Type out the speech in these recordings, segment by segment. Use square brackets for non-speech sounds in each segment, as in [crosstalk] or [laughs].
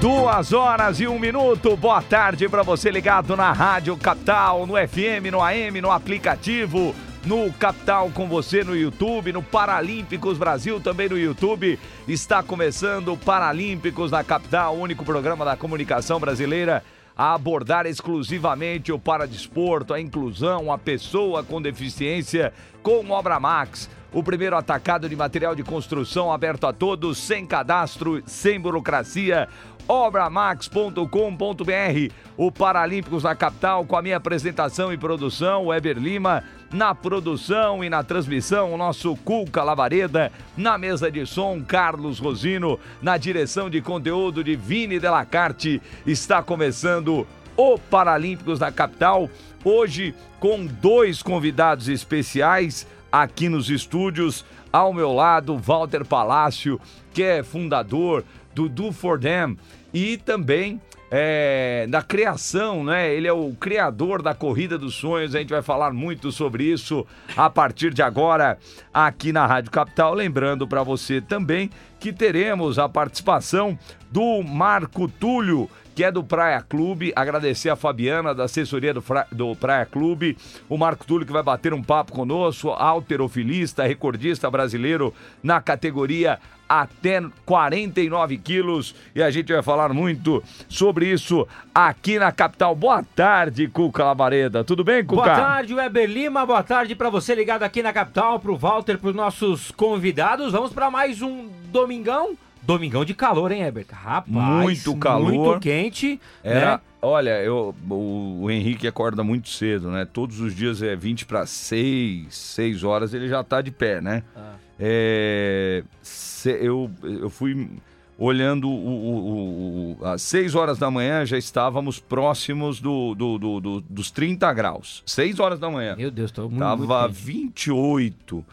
Duas horas e um minuto. Boa tarde para você ligado na Rádio Capital, no FM, no AM, no aplicativo, no Capital com você no YouTube, no Paralímpicos Brasil também no YouTube. Está começando o Paralímpicos na Capital, o único programa da comunicação brasileira a abordar exclusivamente o paradesporto, a inclusão, a pessoa com deficiência com Obra Max. O primeiro atacado de material de construção aberto a todos, sem cadastro, sem burocracia obramax.com.br. O Paralímpicos na capital, com a minha apresentação e produção, Weber Lima. Na produção e na transmissão, o nosso Cuca Lavareda. Na mesa de som, Carlos Rosino. Na direção de conteúdo de Vini Delacarte. Está começando o Paralímpicos da capital. Hoje, com dois convidados especiais aqui nos estúdios. Ao meu lado, Walter Palácio, que é fundador do Do For Them e também é, da criação, né? Ele é o criador da Corrida dos Sonhos. A gente vai falar muito sobre isso a partir de agora aqui na Rádio Capital. Lembrando para você também que teremos a participação do Marco Túlio, que é do Praia Clube. Agradecer a Fabiana, da assessoria do, Fra... do Praia Clube. O Marco Túlio, que vai bater um papo conosco, alterofilista, recordista brasileiro na categoria até 49 quilos. E a gente vai falar muito sobre isso aqui na capital. Boa tarde, Cuca Lavareda. Tudo bem, Cuca? Boa tarde, Weber Lima. Boa tarde para você ligado aqui na capital, pro Walter, pros nossos convidados. Vamos para mais um domingão. Domingão de calor, hein, Heber? Rapaz, muito calor. Muito quente. Era, né? Olha, eu, o, o, Henrique acorda muito cedo, né? Todos os dias é 20 para 6, 6 horas ele já tá de pé, né? Ah. É, eu, eu fui olhando o, o, o, às 6 horas da manhã já estávamos próximos do, do, do, do dos 30 graus. 6 horas da manhã. Meu Deus, tô muito Tava muito 28.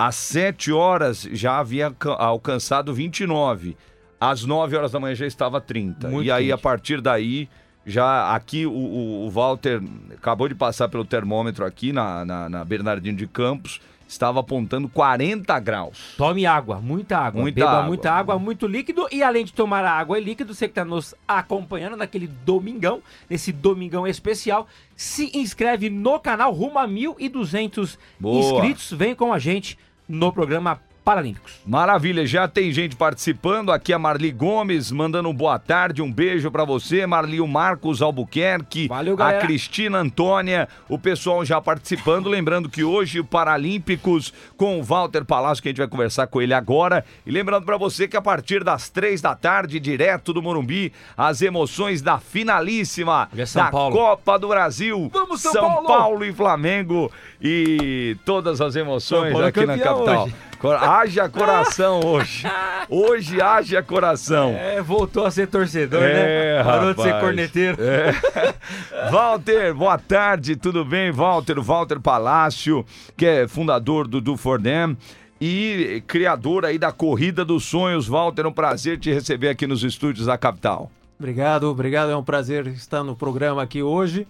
Às 7 horas já havia alcançado 29. Às 9 horas da manhã já estava 30. Muito e aí, quente. a partir daí, já aqui o, o, Walter acabou de passar pelo termômetro aqui na, na, na Bernardino de Campos estava apontando 40 graus. Tome água, muita água. Muita Beba água. muita água, muito líquido. E além de tomar água e líquido, você que está nos acompanhando naquele domingão, nesse domingão especial, se inscreve no canal rumo a 1.200 inscritos. Vem com a gente no programa Paralímpicos. Maravilha, já tem gente participando. Aqui a Marli Gomes mandando um boa tarde, um beijo para você, Marli, o Marcos Albuquerque, Valeu, a Cristina Antônia, o pessoal já participando. Lembrando que hoje o Paralímpicos com o Walter Palácio, que a gente vai conversar com ele agora. E lembrando para você que a partir das três da tarde, direto do Morumbi, as emoções da finalíssima é da Paulo. Copa do Brasil. Vamos, São, São Paulo! Paulo e Flamengo e todas as emoções é aqui na capital. hoje. Haja coração hoje. Hoje haja coração. É, voltou a ser torcedor, É, né? Parou de ser rapaz. corneteiro. É. [laughs] Walter, boa tarde, tudo bem? Walter, Walter Palácio, que é fundador do Do For Them e criador aí da Corrida dos Sonhos. Walter, é um prazer te receber aqui nos estúdios da capital. Obrigado, obrigado. É um prazer estar no programa aqui hoje.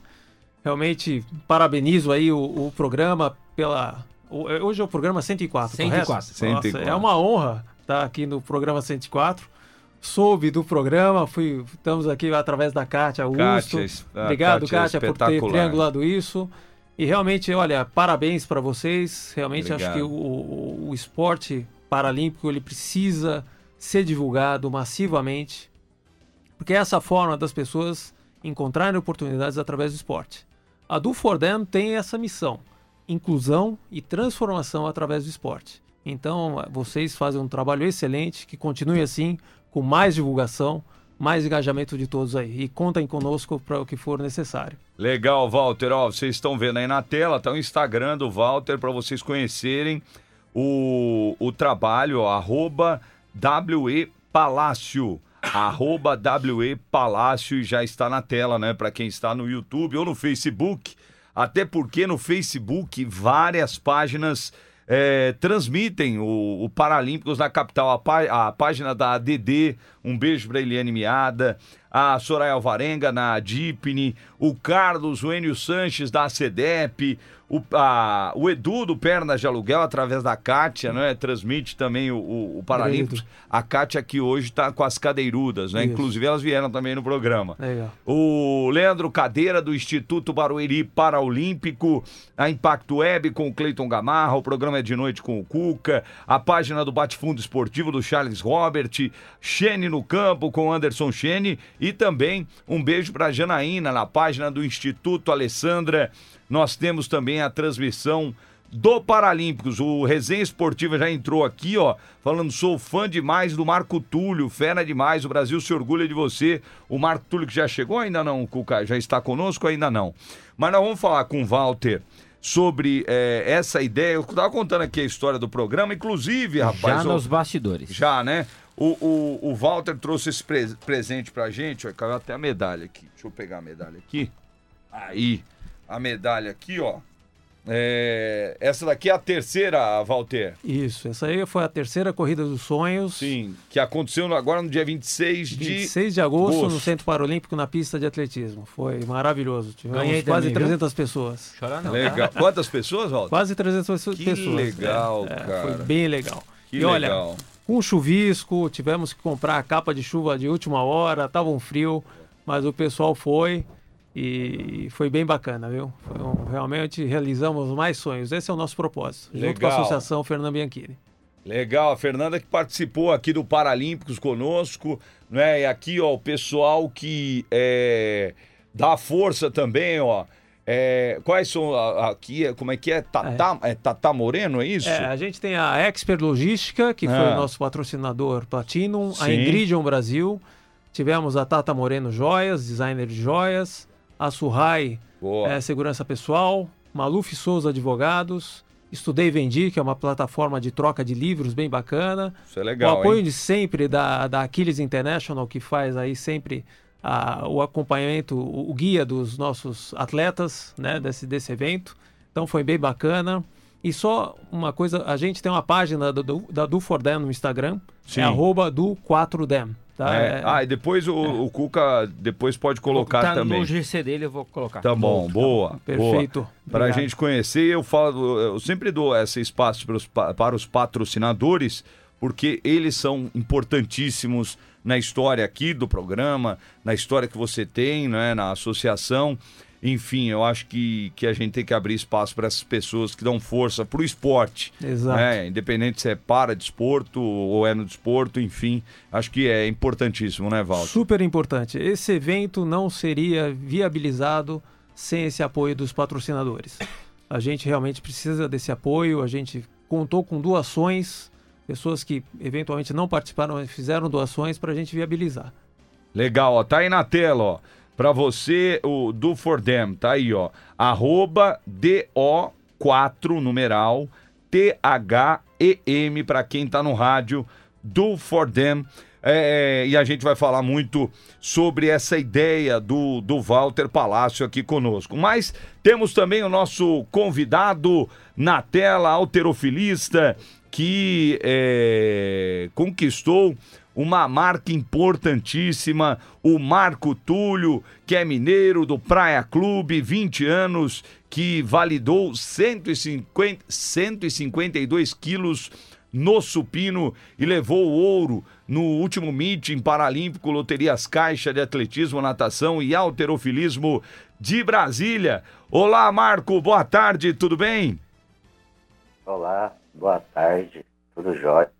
Realmente parabenizo aí o, o programa pela. O- Hoje é o programa 104, 104. correto? 104. Nossa, é uma honra estar aqui no programa 104. Soube do programa, fui, estamos aqui através da Kátia Augusto. Kátia, a Obrigado, Kátia é Kátia, por ter triangulado isso. E realmente, olha, parabéns para vocês. Realmente acho Obrigado. que o, o- o esporte paralímpico ele precisa ser divulgado massivamente, porque é essa forma das pessoas encontrarem oportunidades através do esporte. A Do For Them tem essa missão: inclusão e transformação através do esporte. Então, vocês fazem um trabalho excelente, que continue assim, com mais divulgação, mais engajamento de todos aí. E contem conosco para o que for necessário. Legal, Walter. Ó, vocês estão vendo aí na tela, tá o Instagram do Walter para vocês conhecerem o, o trabalho, ó, arroba WE Palácio. arroba WE Palácio já está na tela, né? Para quem está no YouTube ou no Facebook. Até porque no Facebook várias páginas é, transmitem o, o, Paralímpicos na capital. A, pá, a, página da ADD, um beijo para Eliane Miada, a Soraya Alvarenga na Dipne, o Carlos, o Enio Sanches da CEDEP, o, a, o Edu do Pernas de Aluguel, através da Kátia, né? Transmite também o, o, o Paralímpicos. A Kátia que hoje está com as cadeirudas, né? Isso. Inclusive elas vieram também no programa. Legal. O Leandro Cadeira do Instituto Barueri Paraolímpico, a Impacto Web com o Cleiton Gamarra, o programa é de noite com o Cuca, a página do Bate-Fundo Esportivo do Charles Robert, Xene no Campo com Anderson Xene e também um beijo para Janaína na página do Instituto Alessandra nós temos também a transmissão do Paralímpicos. O Resenha Esportiva já entrou aqui, ó, falando: sou fã demais do Marco Túlio, fera demais, o Brasil se orgulha de você. O Marco Túlio que já chegou, ainda não, Cuca? Já está conosco? Ainda não. Mas nós vamos falar com o Walter sobre é, essa ideia. Eu estava contando aqui a história do programa, inclusive, rapaz. Já nos bastidores. Já, né? O, o, o Walter trouxe esse pre presente pra gente, ó, caiu até a medalha aqui. Deixa eu pegar a medalha aqui. Aí a medalha aqui, ó. É, essa daqui é a terceira, Walter. Isso, essa aí foi a terceira Corrida dos Sonhos. Sim, que aconteceu agora no dia 26 de... 26 de agosto, agosto. no Centro Paralímpico, na pista de atletismo. Foi maravilhoso. Tivemos quase também, 300 viu? pessoas. Chorar não. Legal. Quantas pessoas, Walter? Quase 300 que pessoas. Que legal, é, cara. Foi bem legal. Que e legal. olha, com chuvisco, tivemos que comprar a capa de chuva de última hora, tava um frio, mas o pessoal foi e foi bem bacana, viu? Um, realmente realizamos mais sonhos. Esse é o nosso propósito, Legal. junto com a Associação Fernanda Bianchini. Legal, a Fernanda que participou aqui do Paralímpicos conosco, né? E aqui, ó, o pessoal que é, dá força também, ó. É, quais são aqui, como é que é? Tata, é. é Tata Moreno, é isso? É, a gente tem a Expert Logística, que foi o nosso patrocinador Platinum, Sim. a Ingridion Brasil, tivemos a Tata Moreno Joias, designer de joias, a Surrai é, Segurança Pessoal, Maluf Souza Advogados, Estudei e Vendi, que é uma plataforma de troca de livros bem bacana. Isso é legal. O apoio hein? de sempre da, da Aquiles International, que faz aí sempre a, o acompanhamento, o, o, guia dos nossos atletas né, desse, desse evento. Então foi bem bacana. E só uma coisa, a gente tem uma página do, do, da Do For Them no Instagram, Sim. é arroba do 4Dem. Tá? É. É... Ah, e depois o, é. o, Cuca depois pode colocar tá também. No GC dele eu vou colocar. Tá bom, boa. Perfeito. Para a gente conhecer, eu falo, eu sempre dou esse espaço para os, para os patrocinadores, porque eles são importantíssimos na história aqui do programa, na história que você tem, né, na associação. Enfim, eu acho que, que a gente tem que abrir espaço para essas pessoas que dão força para o esporte. Exato. Né? Independente se é para desporto ou é no desporto, enfim, acho que é importantíssimo, né, Walter? Super importante. Esse evento não seria viabilizado sem esse apoio dos patrocinadores. A gente realmente precisa desse apoio, a gente contou com doações, pessoas que eventualmente não participaram, mas fizeram doações para a gente viabilizar. Legal, ó, tá aí na tela, ó para você, o do For Them, tá aí, ó. Arroba DO4 numeral T-H-E-M para quem tá no rádio do For Them. É, é, e a gente vai falar muito sobre essa ideia do, do Walter Palácio aqui conosco. Mas temos também o nosso convidado na tela, alterofilista, que é, conquistou uma marca importantíssima, o Marco Túlio, que é mineiro do Praia Clube, 20 anos, que validou 150, 152 quilos no supino e levou o ouro no último meeting paralímpico Loterias Caixa de Atletismo, Natação e Alterofilismo de Brasília. Olá, Marco, boa tarde, tudo bem? Olá, boa tarde, tudo jóia.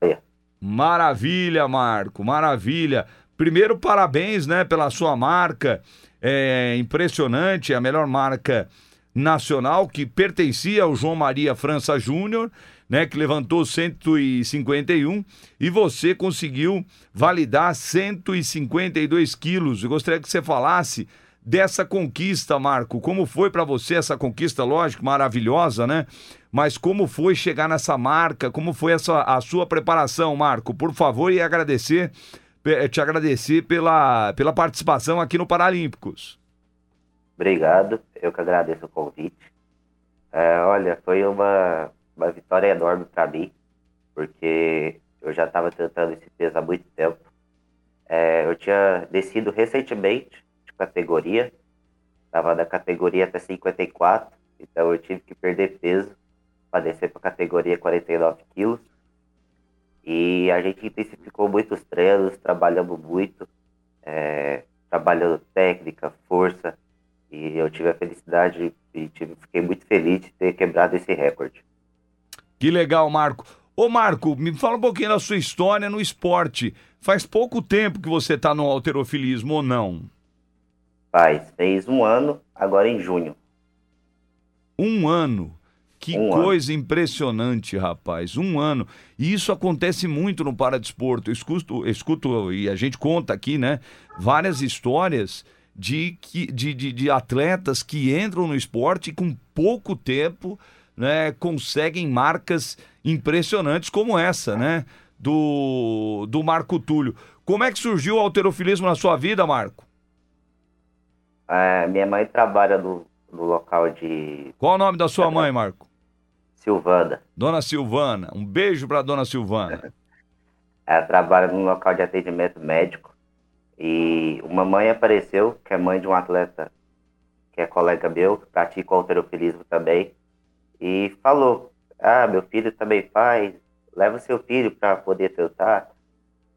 Maravilha, Marco, maravilha. Primeiro, parabéns, né, pela sua marca. É impressionante, é a melhor marca nacional que pertencia ao João Maria França Júnior, né, que levantou 151 e você conseguiu validar 152 quilos. Eu gostaria que você falasse dessa conquista, Marco. Como foi para você essa conquista? Lógico, maravilhosa, né? Mas como foi chegar nessa marca, como foi essa, a sua preparação, Marco, por favor, e agradecer pe- te agradecer pela, pela participação aqui no Paralímpicos. Obrigado, eu que agradeço o convite. É, olha, foi uma, uma vitória enorme para mim, porque eu já estava tentando esse peso há muito tempo. É, eu tinha descido recentemente de categoria, estava na categoria até 54, então eu tive que perder peso para descer para a categoria 49 quilos. E a gente intensificou muito os treinos, trabalhamos muito, é, trabalhando técnica, força, e eu tive a felicidade e tive, fiquei muito feliz de ter quebrado esse recorde. Que legal, Marco. Ô, Marco, me fala um pouquinho da sua história no esporte. Faz pouco tempo que você tá no alterofilismo ou não? Faz, fez um ano, agora em junho. Um ano. Que Um ano. coisa impressionante, rapaz. Um ano. E isso acontece muito no paradesporto. Eu escuto, escuto e a gente conta aqui, né? Várias histórias de, de, de, de atletas que entram no esporte e com pouco tempo né, conseguem marcas impressionantes como essa, né? Do, do Marco Túlio. Como é que surgiu o alterofilismo na sua vida, Marco? Ah, minha mãe trabalha no, no local de Qual o nome da sua mãe, Marco? Silvana. Dona Silvana. Um beijo pra Dona Silvana. [laughs] Ela trabalha no local de atendimento médico. E uma mãe apareceu, que é mãe de um atleta que é colega meu, que pratica o alterofilismo também, e falou: Ah, meu filho também faz, leva seu filho para poder tentar.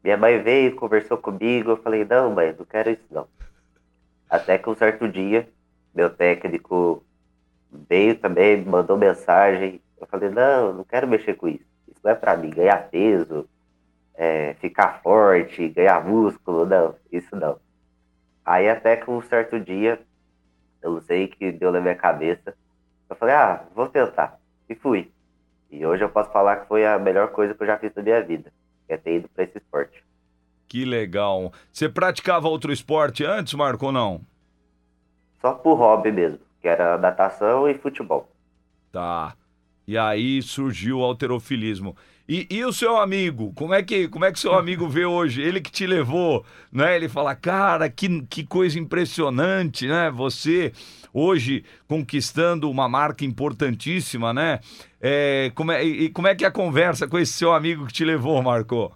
Minha mãe veio, conversou comigo, eu falei: Não, mãe, não quero isso não. Até que um certo dia, meu técnico veio também, mandou mensagem. Eu falei: Não, não quero mexer com isso. Isso não é para mim, ganhar peso, é, ficar forte, ganhar músculo, não, isso não. Aí até que um certo dia, eu não sei que deu na minha cabeça, eu falei, ah, vou tentar. E fui. E hoje eu posso falar que foi a melhor coisa que eu já fiz na minha vida, que é ter ido para esse esporte. Que legal. Você praticava outro esporte antes, Marco, ou não? Só por hobby mesmo, que era natação e futebol. Tá. E aí surgiu o alterofilismo. E, e o seu amigo? Como é que como é que seu amigo vê hoje? Ele que te levou, né? Ele fala, cara, que, que coisa impressionante, né? Você hoje conquistando uma marca importantíssima, né? É, como é, e como é que é a conversa com esse seu amigo que te levou, Marco?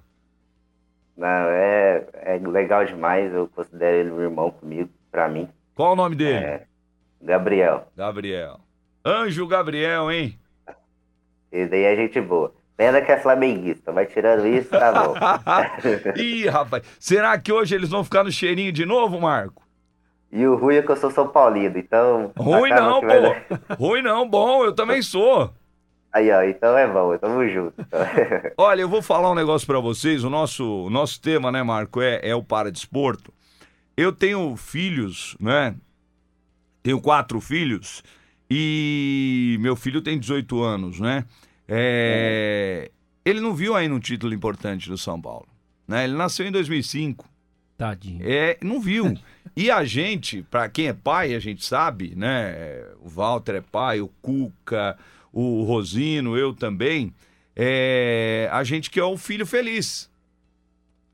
Não, é, é legal demais, eu considero ele um irmão comigo, para mim. Qual o nome dele? É, Gabriel. Gabriel. Anjo Gabriel, hein? E daí é gente boa. Pena que é flamenguista, mas tirando isso, tá bom. [laughs] Ih, rapaz. Será que hoje eles vão ficar no cheirinho de novo, Marco? E o ruim é que eu sou São Paulino, então. Ruim não, vai pô. [laughs] dar- Ruim não, bom, eu também sou. Aí, ó, então é bom, tamo junto. [laughs] Olha, eu vou falar um negócio pra vocês. O nosso, o nosso tema, né, Marco, é, é o paradesporto. Eu tenho filhos, né? Tenho quatro filhos e meu filho tem 18 anos, né? É, Ele não viu ainda um título importante do São Paulo. Né? Ele nasceu em 2005. Tadinho. É, não viu. E a gente, pra quem é pai, a gente sabe, né? O Walter é pai, o Cuca, o Rosino, eu também. É, a gente quer o filho feliz.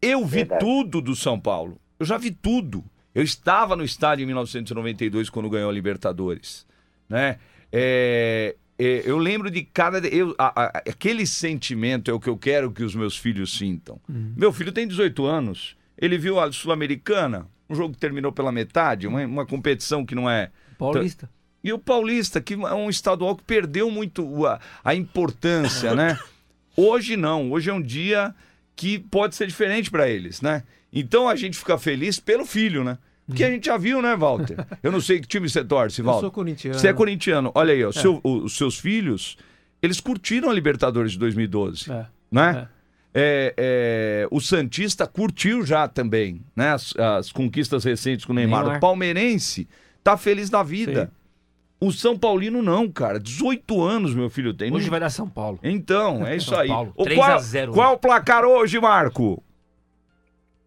Eu vi Verdade. tudo do São Paulo. Eu já vi tudo. Eu estava no estádio em 1992 quando ganhou a Libertadores, né? É, é, eu lembro de cada eu, a- a- aquele sentimento é o que eu quero que os meus filhos sintam. Meu filho tem 18 anos. Ele viu a Sul-Americana, um jogo que terminou pela metade, uma, uma competição que não é Paulista. e o Paulista, que é um estadual que perdeu muito a, a importância, né? [laughs] Hoje não, hoje é um dia que pode ser diferente para eles, né? Então a gente fica feliz pelo filho, né? Porque a gente já viu, né, Walter? Eu não sei que time você torce, [laughs] Eu Walter. sou corintiano. Você é corintiano. Olha aí, ó, seu- o- os seus filhos, eles curtiram a Libertadores de 2012, É. né? É, é, o Santista curtiu já também, né? As, as conquistas recentes com o Neymar. Neymar. O palmeirense tá feliz da vida. Sim. O São Paulino não, cara. 18 anos meu filho tem. Hoje vai dar São Paulo. Então, é [laughs] isso São aí. Paulo, O 3 a qual, 0 qual o placar hoje, Marco?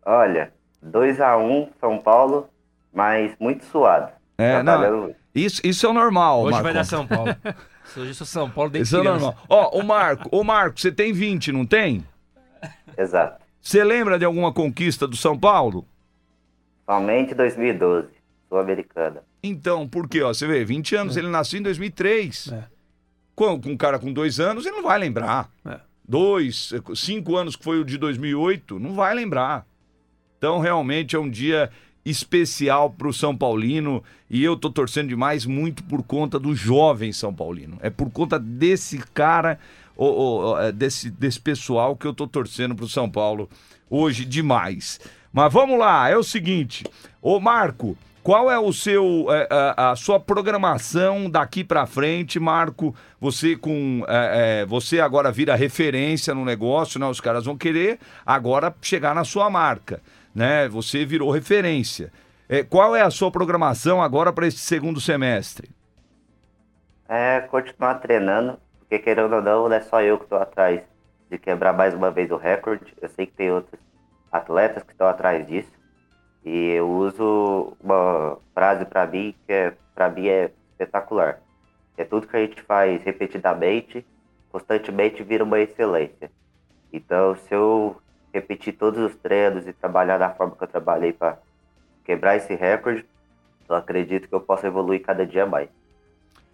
Olha, 2x1 São Paulo, mas muito suado. É, não, Trabalhando muito. isso, isso é o normal, Hoje Marco. vai dar São Paulo. [laughs] Hoje sou São Paulo desde Isso é normal. Ó, o Marco, o Marco, você tem 20, não tem? [laughs] Exato. Você lembra de alguma conquista do São Paulo? Somente 2012, Sul-Americana. Então, por quê? Ó, você vê, 20 anos, ele nasceu em 2003. É. Com, com um cara com dois anos, ele não vai lembrar. É. Dois, cinco anos que foi o de 2008, não vai lembrar. Então, realmente é um dia especial para o São Paulino e eu tô torcendo demais muito por conta do jovem São Paulino. É por conta desse cara, é, desse, desse pessoal que eu tô torcendo para o São Paulo hoje demais. Mas vamos lá, é o seguinte, ô Marco, qual é o seu é, a, a, sua programação daqui para frente, Marco? Você com é, é, você agora vira referência no negócio, né? Os caras vão querer agora chegar na sua marca, né? Você virou referência. É, qual é a sua programação agora para esse segundo semestre? É continuar treinando, porque querendo ou não, não é só eu que estou atrás de quebrar mais uma vez o recorde. Eu sei que tem outros atletas que estão atrás disso. E eu uso uma frase para mim que é, para mim é espetacular. É tudo que a gente faz repetidamente, constantemente vira uma excelência. Então, se eu repetir todos os treinos e trabalhar da forma que eu trabalhei para quebrar esse recorde, eu acredito que eu posso evoluir cada dia mais.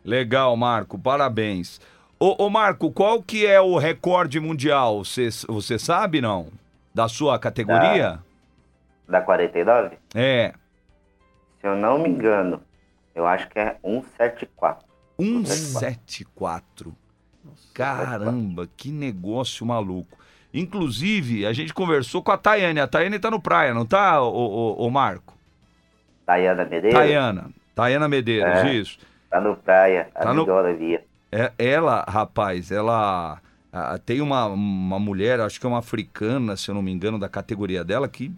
Legal, Marco, parabéns. Ô, ô Marco, qual que é o recorde mundial? Você, você sabe, não? Da sua categoria? Da da 49? É. Se eu não me engano, eu acho que é 174. 174. Caramba, que negócio maluco. Inclusive, a gente conversou com a Tayane. A Tayane tá no praia, não tá, o, o, o Marco? Tayana Medeiros? Tayana. Tayana Medeiros, é, isso. Tá no praia, tá a no... via. É, ela, rapaz, ela... tem uma, uma mulher, acho que é uma africana, se eu não me engano, da categoria dela, que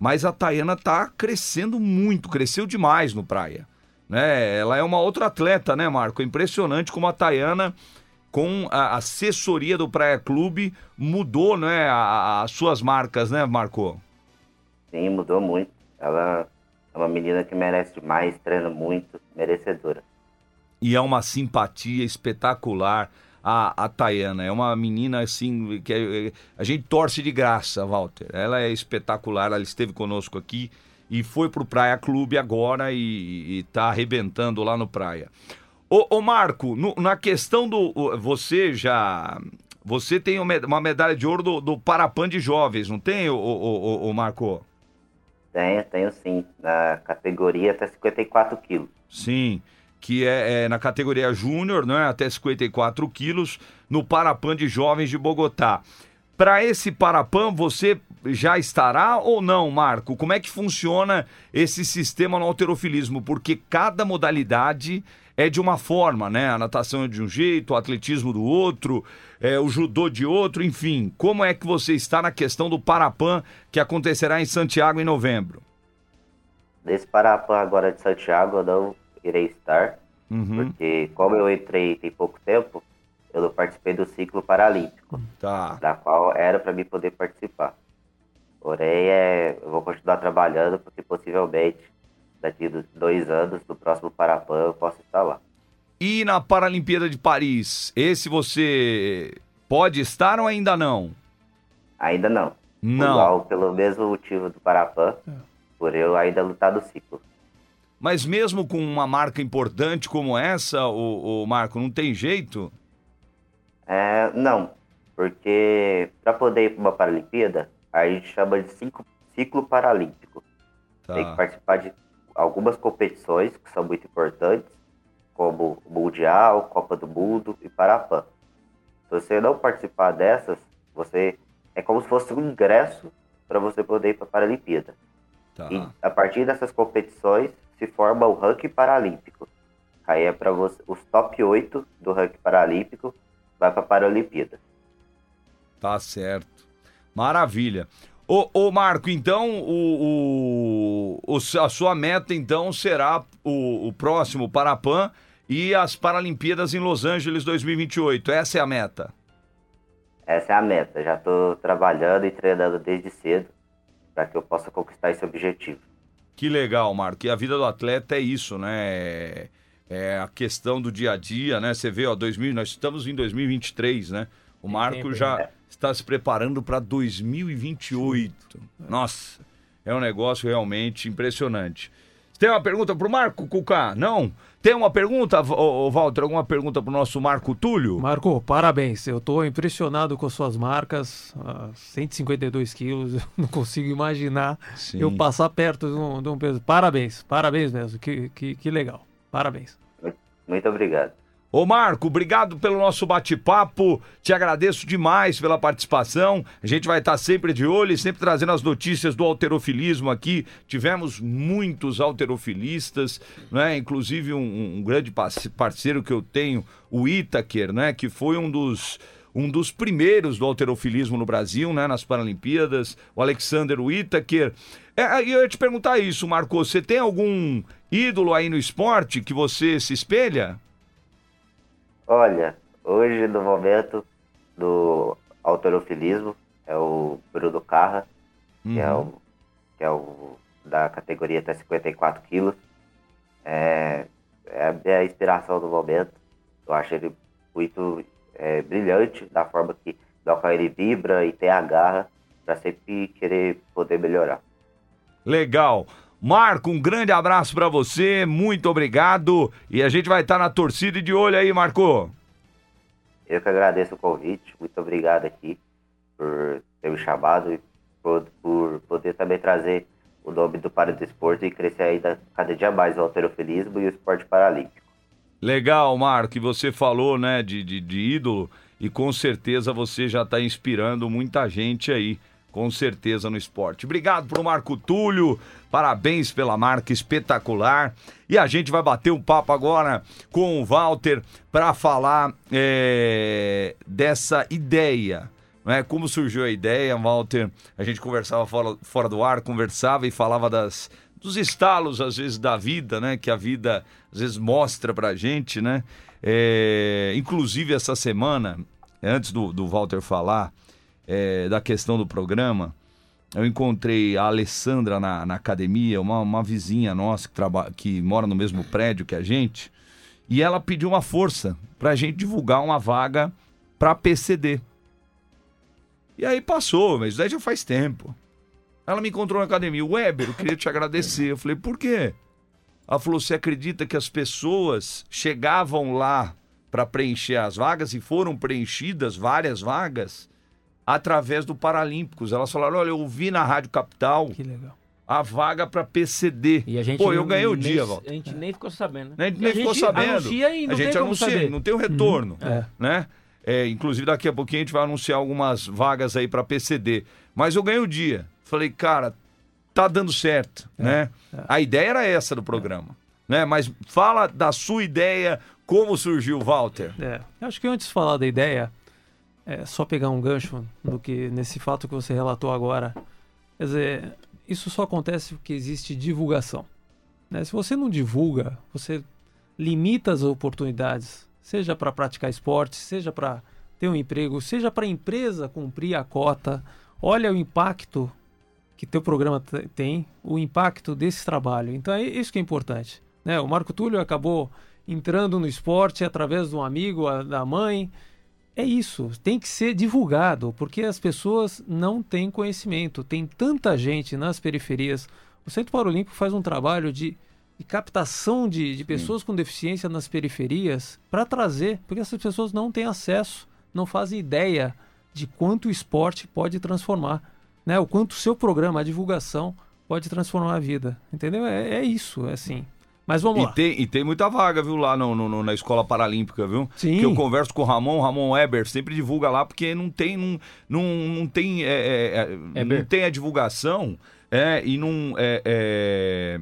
mas a Tayana tá crescendo muito, cresceu demais no praia. Né? Ela é uma outra atleta, né, Marco? É impressionante como a Tayana, com a assessoria do Praia Clube, mudou né, as suas marcas, né, Marco? Sim, mudou muito. Ela é uma menina que merece demais, treina muito, merecedora. E é uma simpatia espetacular a, a Tayana. É uma menina assim que é, a gente torce de graça, Walter. Ela é espetacular, ela esteve conosco aqui e foi pro Praia Clube agora e, está arrebentando lá no Praia. Ô, ô Marco, no, na questão do. Você já. Você tem uma medalha de ouro do, do Parapan de Jovens, não tem, ô, ô, ô, Marco? Tenho, tenho sim. Na categoria até 54 quilos. Sim que é, é na categoria júnior, né, até 54 quilos, no Parapan de Jovens de Bogotá. Para esse Parapan, você já estará ou não, Marco? Como é que funciona esse sistema no alterofilismo? Porque cada modalidade é de uma forma, né? A natação é de um jeito, o atletismo do outro, é, o judô de outro, enfim. Como é que você está na questão do Parapan que acontecerá em Santiago em novembro? Desse Parapan agora de Santiago, eu não irei estar, uhum. porque como eu entrei tem pouco tempo, eu não participei do ciclo paralímpico, tá. da qual era para mim poder participar. Porém, é, eu vou continuar trabalhando, porque possivelmente daqui dois anos, no próximo Parapan, eu posso. E na Paralimpíada de Paris, esse você pode estar ou ainda não? Ainda não. Não. Igual, pelo mesmo motivo do Parapan, é. por eu ainda lutar no ciclo. Mas mesmo com uma marca importante como essa, o, o Marco, não tem jeito? É, não, porque para poder ir para uma Paralimpíada, a gente chama de ciclo, ciclo paralímpico. Tá. Tem que participar de algumas competições que são muito importantes, como Mundial, Copa do Mundo e Parapan. Se você não participar dessas, você é como se fosse um ingresso para você poder ir para a Paralimpíada. Tá. E a partir dessas competições, se forma o ranking paralímpico. Aí é para os top 8 do ranking paralímpico, vai para a Paralimpíada. Tá certo. Maravilha. Ô, ô Marco, então o, o, o, a sua meta então será o, o próximo Parapan e as Paralimpíadas em Los Angeles 2028. Essa é a meta? Essa é a meta. Já estou trabalhando e treinando desde cedo para que eu possa conquistar esse objetivo. Que legal, Marco. E a vida do atleta é isso, né? É a questão do dia a dia, né? Você vê, ó, 2000, nós estamos em 2023, né? O Marco já está se preparando para 2028. Nossa, é um negócio realmente impressionante. Tem uma pergunta para o Marco, Cuca? Não? Tem uma pergunta, ô, Walter? Alguma pergunta para o nosso Marco Túlio? Marco, parabéns. Eu estou impressionado com as suas marcas. ah, 152 quilos, [laughs] eu não consigo imaginar Sim. eu passar perto de um, de um peso. Parabéns, parabéns mesmo. Que, que, que legal. Parabéns. Muito obrigado. Ô Marco, obrigado pelo nosso bate-papo. Te agradeço demais pela participação. A gente vai estar sempre de olho e sempre trazendo as notícias do alterofilismo aqui. Tivemos muitos alterofilistas, né? Inclusive um, um grande parce- parceiro que eu tenho, o Itaker, né? Que foi um dos um dos primeiros do alterofilismo no Brasil, né, nas Paralimpíadas, o Alexander Whittaker. É, eu ia te perguntar isso, Marco, você tem algum ídolo aí no esporte que você se espelha? Olha, hoje no momento do autorofilismo é o Bruno Carra, que, é o, que é o da categoria até 54 quilos. É, é a minha inspiração do momento. Eu acho ele muito é, brilhante da forma que da qual ele vibra e tem a garra para sempre querer poder melhorar. Legal. Marco, um grande abraço pra você, muito obrigado. E a gente vai estar na torcida de olho aí, Marco. Eu que agradeço o convite, muito obrigado aqui por ter me chamado e por, por poder também trazer o nome do Para do Esporte e crescer ainda cada dia mais o alterofilismo e o esporte paralímpico. Legal, Marco, e você falou, né, de, de, de ídolo, e com certeza você já está inspirando muita gente aí, com certeza no esporte. Obrigado pro Marco Túlio, parabéns pela marca espetacular. E a gente vai bater um papo agora com o Walter para falar é, dessa ideia. Né? Como surgiu a ideia, Walter? A gente conversava fora, fora do ar, conversava e falava das, dos estalos, às vezes, da vida, né? Que a vida, às vezes, mostra pra gente, né? É, inclusive, essa semana, antes do, do Walter falar é, da questão do programa, eu encontrei a Alessandra na, na academia, uma, uma vizinha nossa que, traba, que mora no mesmo prédio que a gente, e ela pediu uma força pra gente divulgar uma vaga pra PCD. E aí passou, mas daí já faz tempo. Ela me encontrou na academia. Weber, eu queria te agradecer. Eu falei, por quê? Ela falou: você acredita que as pessoas chegavam lá para preencher as vagas e foram preenchidas várias vagas através do Paralímpicos? Elas falaram: olha, eu ouvi na Rádio Capital Que legal. a vaga para PCD. E a gente Pô, eu nem- ganhei o nem- dia, Walter. A gente nem ficou sabendo. né? Nem, E nem a ficou gente sabendo. Anuncia e não a gente tem anuncia, saber. não tem o retorno. É. Né? É, inclusive, daqui a pouquinho a gente vai anunciar algumas vagas aí para PCD. Mas eu ganhei o dia. Falei, cara, tá dando certo, né? A ideia era essa do programa, né? Mas fala da sua ideia, como surgiu, Walter. É, eu acho que antes de falar da ideia, é só pegar um gancho do que nesse fato que você relatou agora. Quer dizer, isso só acontece porque existe divulgação. né? Se você não divulga, você limita as oportunidades, seja para praticar esporte, seja para ter um emprego, seja para a empresa cumprir a cota. Olha o impacto que teu programa te- tem, o impacto desse trabalho. Então é isso que é importante. Né? O Marco Túlio acabou entrando no esporte através de um amigo, a- da mãe. É isso, tem que ser divulgado, porque as pessoas não têm conhecimento. Tem tanta gente nas periferias. O Centro Paralímpico faz um trabalho de, de captação de, de pessoas com deficiência nas periferias para trazer, porque essas pessoas não têm acesso, não fazem ideia de quanto o esporte pode transformar, né? O quanto o seu programa, a divulgação, pode transformar a vida, entendeu? É, é isso, é assim. Mas vamos E lá. tem, e tem muita vaga, viu, lá no, no- na Escola Paralímpica, viu? Sim. Que eu converso com o Ramon, o Ramon Weber sempre divulga lá, porque não tem, não, não, não tem, é, é, é, não Weber. tem a divulgação, é, e não, é, é,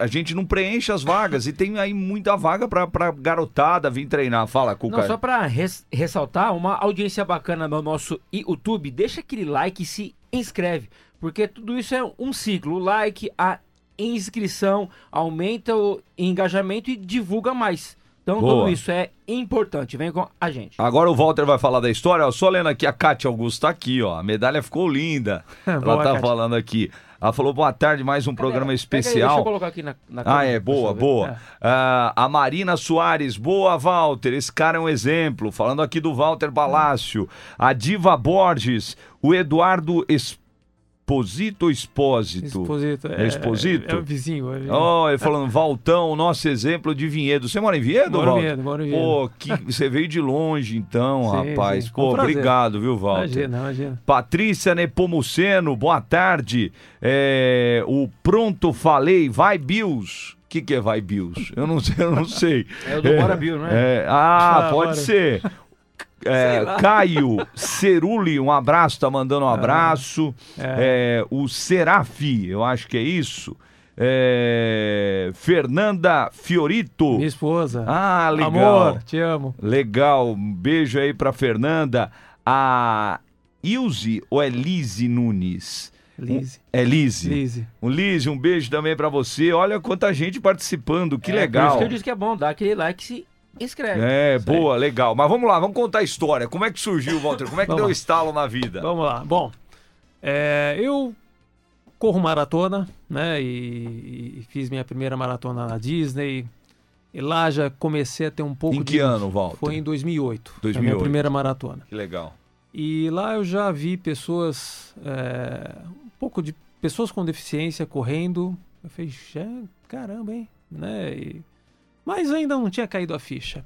a gente não preenche as vagas, e tem aí muita vaga pra, pra garotada vir treinar. Fala, Cuca. Não, só pra res- ressaltar, uma audiência bacana no nosso YouTube, deixa aquele like e se inscreve, porque tudo isso é um ciclo. O like, a inscrição, aumenta o engajamento e divulga mais. Então Boa. tudo isso é importante. Vem com a gente. Agora o Walter vai falar da história. Ó, só lendo aqui, a Kátia Augusto tá aqui, ó. A medalha ficou linda. [laughs] Ela Boa, tá Kátia. falando aqui. Ela falou, boa tarde, mais um programa Pega aí, deixa especial. eu colocar aqui na, na Ah, câmera é, pro boa, boa. É. Ah, a Marina Soares, boa, Walter. Esse cara é um exemplo. Falando aqui do Walter Palácio. A Diva Borges, o Eduardo Exposito ou Expósito? Exposito. É Exposito? É, o vizinho. É o vizinho. Ó, ele falando, Valtão, nosso exemplo de vinhedo. Você mora em Vinhedo, Moro Walter? Vinhedo, moro em Vinhedo. Pô, que, [laughs] você veio de longe, então, Sim, rapaz. sim. Pô, Um obrigado, viu, Walter? Imagina, imagina. Patrícia Nepomuceno, boa tarde. É, o Pronto Falei, vai Bills. O que, que é vai Bills? Eu não sei, eu não sei. É o do Bora Bill, não é? É, ah, [laughs] Ah, pode bora. ser. É, Caio Ceruli, um abraço, tá mandando um abraço. É, o Serafi, eu acho que é isso. É, Fernanda Fiorito. Minha esposa. Ah, legal. Amor, te amo. Legal, um beijo aí pra Fernanda. A Ilse ou é Lise Nunes? Lise. É Lise. Lise. Um Lise, um beijo também pra você. Olha quanta gente participando, que É, Por legal. isso que eu disse que é bom, dá aquele like e se inscreve. É, boa, legal. Mas vamos lá, vamos contar a história. Como é que surgiu, Walter? Como é que deu lá. estalo na vida? Vamos lá. Bom, é, eu corro maratona, né? E, e fiz minha primeira maratona na Disney. E lá já comecei a ter um pouco Em de... que ano, Walter? Foi em 2008. Foi a 2008. minha primeira maratona. Que legal. E lá eu já vi pessoas, é, um pouco de pessoas com deficiência correndo. Eu falei, "Já, caramba, hein? Né? E- mas ainda não tinha caído a ficha.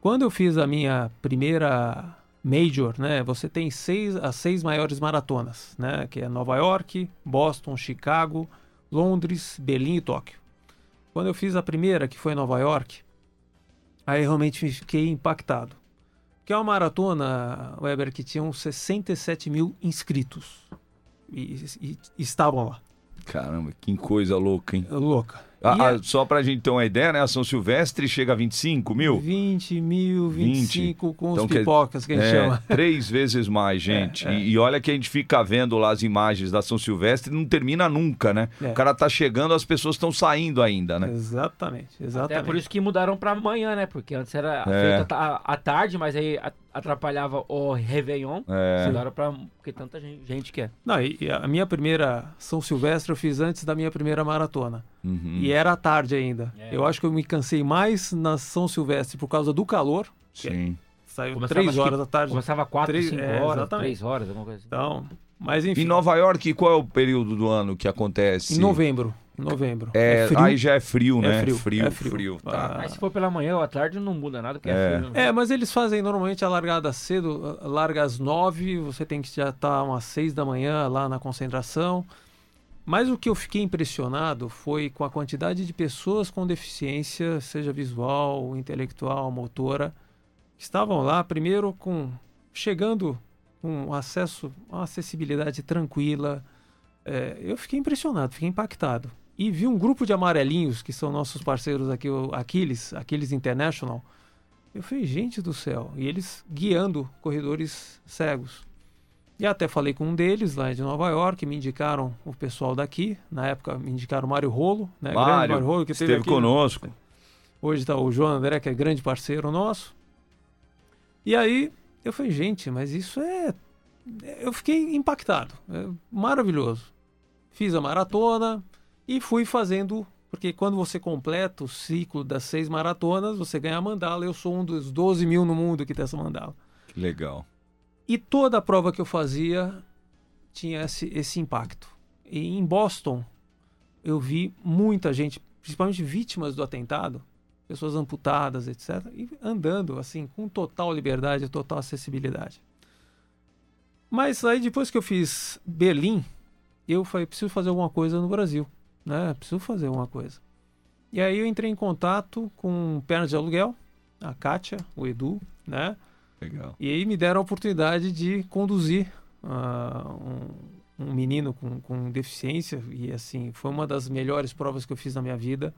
Quando eu fiz a minha primeira major, né? Você tem seis, as seis maiores maratonas, né? Que é Nova York, Boston, Chicago, Londres, Berlim e Tóquio. Quando eu fiz a primeira, que foi em Nova York, aí realmente fiquei impactado. Que é uma maratona, Weber, que tinham 67 mil inscritos. E, e- e estavam lá. Caramba, que coisa louca, hein? Louca. Ah, E ah, a- só pra gente ter uma ideia, né? A São Silvestre chega a 25 mil? 20 mil, 25 com Então, os pipocas que a gente É, chama. [laughs] três vezes mais, gente. é. E, e olha que a gente fica vendo lá as imagens da São Silvestre e não termina nunca, né? É. O cara tá chegando, as pessoas estão saindo ainda, né? Exatamente, Até exatamente. por isso que mudaram pra amanhã, né? Porque antes era É. feito à tarde, mas aí a- atrapalhava o Réveillon. É. Mudaram pra. Porque tanta gente, gente quer. Não, e a minha primeira São Silvestre eu fiz antes da minha primeira maratona. Uhum. E era à tarde ainda. É. Eu acho que eu me cansei mais na São Silvestre por causa do calor. Sim. Saiu Começava, três horas da tarde. Começava 4, Três- 5 é, horas, exatamente. 3 horas, alguma coisa assim. Então, mas enfim. Em Nova York, qual é o período do ano que acontece? Em novembro. Em novembro. É, frio. aí já é frio, É né? frio, frio, é frio, frio. tá. Ah, Mas se for pela manhã ou à tarde, não muda nada, porque é, É. frio. né? É, mas eles fazem normalmente a largada cedo, larga às nove, você tem que já estar umas seis da manhã lá na concentração. Mas o que eu fiquei impressionado foi com a quantidade de pessoas com deficiência, seja visual, intelectual, motora, que estavam lá primeiro com chegando com acesso, uma acessibilidade tranquila. É, eu fiquei impressionado, fiquei impactado. E vi um grupo de amarelinhos, que são nossos parceiros aqui, o Aquiles, Aquiles International. Eu falei, gente do céu. E eles guiando corredores cegos. E até falei com um deles lá de Nova York, me indicaram o pessoal daqui. Na época me indicaram o Mário Rolo, né? Grande Mário, Mário Rolo, que esteve esteve aqui, conosco. Hoje está o João André, que é grande parceiro nosso. E aí eu falei, gente, mas isso é. Eu fiquei impactado. É maravilhoso. Fiz a maratona e fui fazendo. Porque quando você completa o ciclo das seis maratonas, você ganha a mandala. Eu sou um dos 12 mil no mundo que tem essa mandala. Que legal. E toda a prova que eu fazia tinha esse, esse impacto. E em Boston, eu vi muita gente, principalmente vítimas do atentado, pessoas amputadas, etc., e andando assim, com total liberdade, total acessibilidade. Mas aí, depois que eu fiz Berlim, eu falei: preciso fazer alguma coisa no Brasil, né? Preciso fazer alguma coisa. E aí eu entrei em contato com Pernas de Aluguel, a Kátia, o Edu, né? Legal. E aí me deram a oportunidade de conduzir ah, um, um menino com, com deficiência e assim foi uma das melhores provas que eu fiz na minha vida.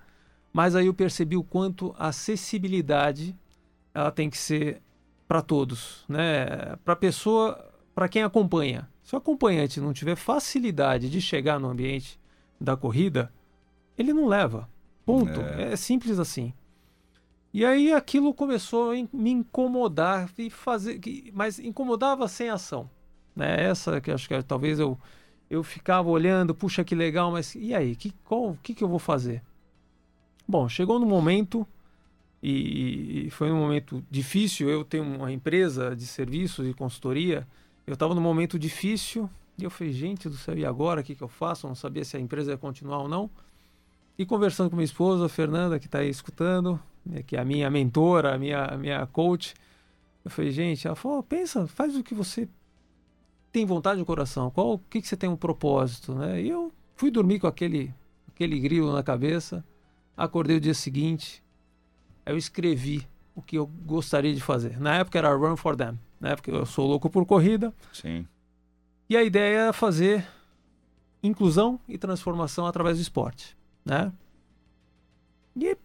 Mas aí eu percebi o quanto a acessibilidade ela tem que ser para todos, né? Para pessoa, para quem acompanha. Se o acompanhante não tiver facilidade de chegar no ambiente da corrida, ele não leva. Ponto. É. é simples assim. E aí aquilo começou a me incomodar e fazer, mas incomodava sem ação, né? Essa que acho que talvez eu eu ficava olhando, puxa que legal, mas e aí, que qual, que que eu vou fazer? Bom, chegou no momento e, e foi um momento difícil. Eu tenho uma empresa de serviços e consultoria. Eu estava num momento difícil e eu falei, gente do céu, e agora o que, que eu faço? Eu não sabia se a empresa ia continuar ou não. E conversando com minha esposa, Fernanda, que está aí escutando, né, que é a minha mentora, a minha, a minha coach. Eu falei, gente, ela falou, pensa, faz o que você tem vontade no coração, qual, o que, que você tem um propósito, né? E eu fui dormir com aquele, aquele grilo na cabeça, acordei o dia seguinte, eu escrevi o que eu gostaria de fazer. Na época era Run for Them, na época eu sou louco por corrida. Sim. E a ideia era fazer inclusão e transformação através do esporte, né? E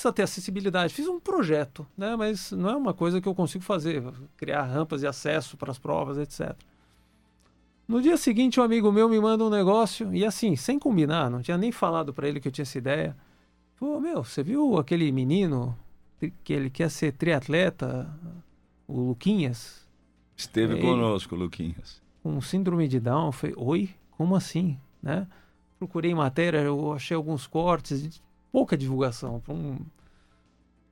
precisa ter acessibilidade. Fiz um projeto, né? Mas não é uma coisa que eu consigo fazer, criar rampas de acesso para as provas, etc. No dia seguinte, um amigo meu me manda um negócio e assim, sem combinar, não tinha nem falado para ele que eu tinha essa ideia. Pô, meu, você viu aquele menino que ele quer ser triatleta, o Luquinhas? Esteve ele, conosco, Luquinhas. Com síndrome de Down. Falei, oi? Como assim? Né? Procurei matéria, eu achei alguns cortes, pouca divulgação. Um...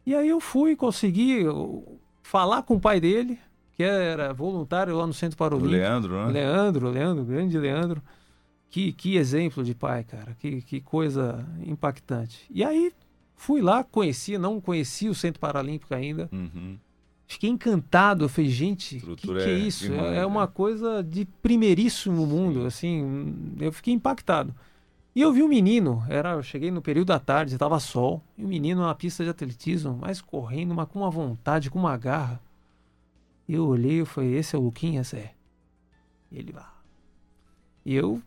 E aí eu fui, consegui falar com o pai dele, que era voluntário lá no Centro Paralímpico. Leandro, né? Leandro, Leandro, grande Leandro. Que, que exemplo de pai, cara. Que, que coisa impactante. E aí fui lá, conheci, não conhecia o Centro Paralímpico ainda. Uhum. Fiquei encantado. Eu falei, gente, o que, que é, é isso? É, é, uma né? coisa de primeiríssimo mundo. Sim. Assim, eu fiquei impactado. E eu vi um menino, era, eu cheguei no período da tarde, estava sol, e o um menino na pista de atletismo, mas correndo, mas com uma vontade, com uma garra. Eu olhei e falei, esse é o Luquinhas? É. E ele, vai. E eu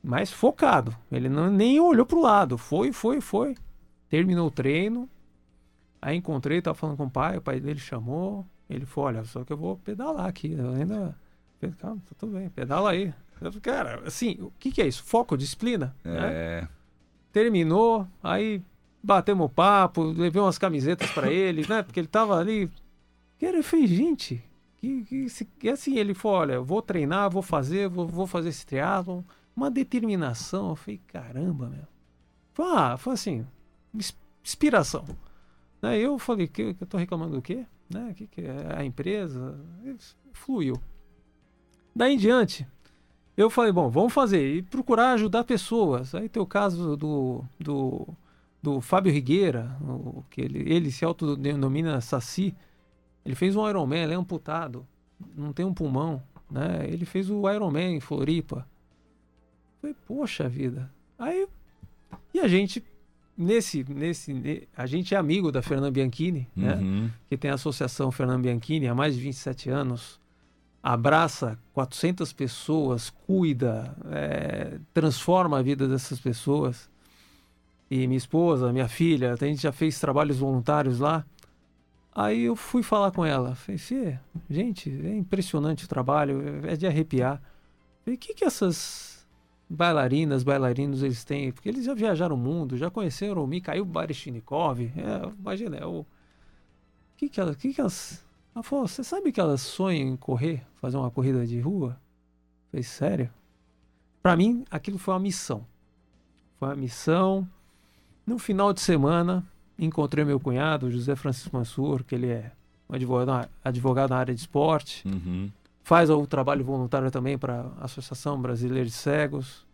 mais focado. Ele não, nem olhou pro lado. Foi, foi, foi. Terminou o treino. Aí encontrei, tava falando com o pai, o pai dele chamou. Ele falou, olha, só que eu vou pedalar aqui. Eu ainda. Calma, tá tudo bem, pedala aí. Cara, assim, o que, que é isso? Foco, disciplina? É. Né? Terminou, aí batemos papo, levei umas camisetas para ele, né? Porque ele tava ali. Cara, eu falei, gente, que, que, que assim, ele falou, olha, vou treinar, vou fazer, vou, vou fazer esse triatlon uma determinação. Eu falei, caramba, meu. Foi, ah, foi assim, inspiração. Né? Eu falei, que, que eu tô reclamando do quê? Né? Que, que é a empresa? Fluiu. Daí em diante, eu falei, bom, vamos fazer e procurar ajudar pessoas. Aí tem o caso do, do, do Fábio Rigueira, o, que ele, ele se autodenomina Saci. Ele fez um Ironman, ele é amputado, não tem um pulmão. Né? Ele fez o Ironman em Floripa. Falei, poxa vida. Aí, e a gente, nesse, nesse, a gente é amigo da Fernanda Bianchini, né? uhum. Que tem a Associação Fernanda Bianchini há mais de 27 anos. Abraça 400 pessoas, cuida, é, transforma a vida dessas pessoas. E minha esposa, minha filha, a gente já fez trabalhos voluntários lá. Aí eu fui falar com ela. Falei, Fê, gente, é impressionante o trabalho, é de arrepiar. O que que essas bailarinas, bailarinos eles têm, porque eles já viajaram o mundo, já conheceram o Mikhail Baryshnikov, é, imagina, é o que que elas, que que elas, ela falou, você sabe que elas sonham em correr, fazer uma corrida de rua? Falei, sério? Para mim, aquilo foi uma missão. Foi uma missão. No final de semana, encontrei meu cunhado, José Francisco Mansur, que ele é um advogado, advogado na área de esporte. Uhum faz o trabalho voluntário também para a Associação Brasileira de Cegos.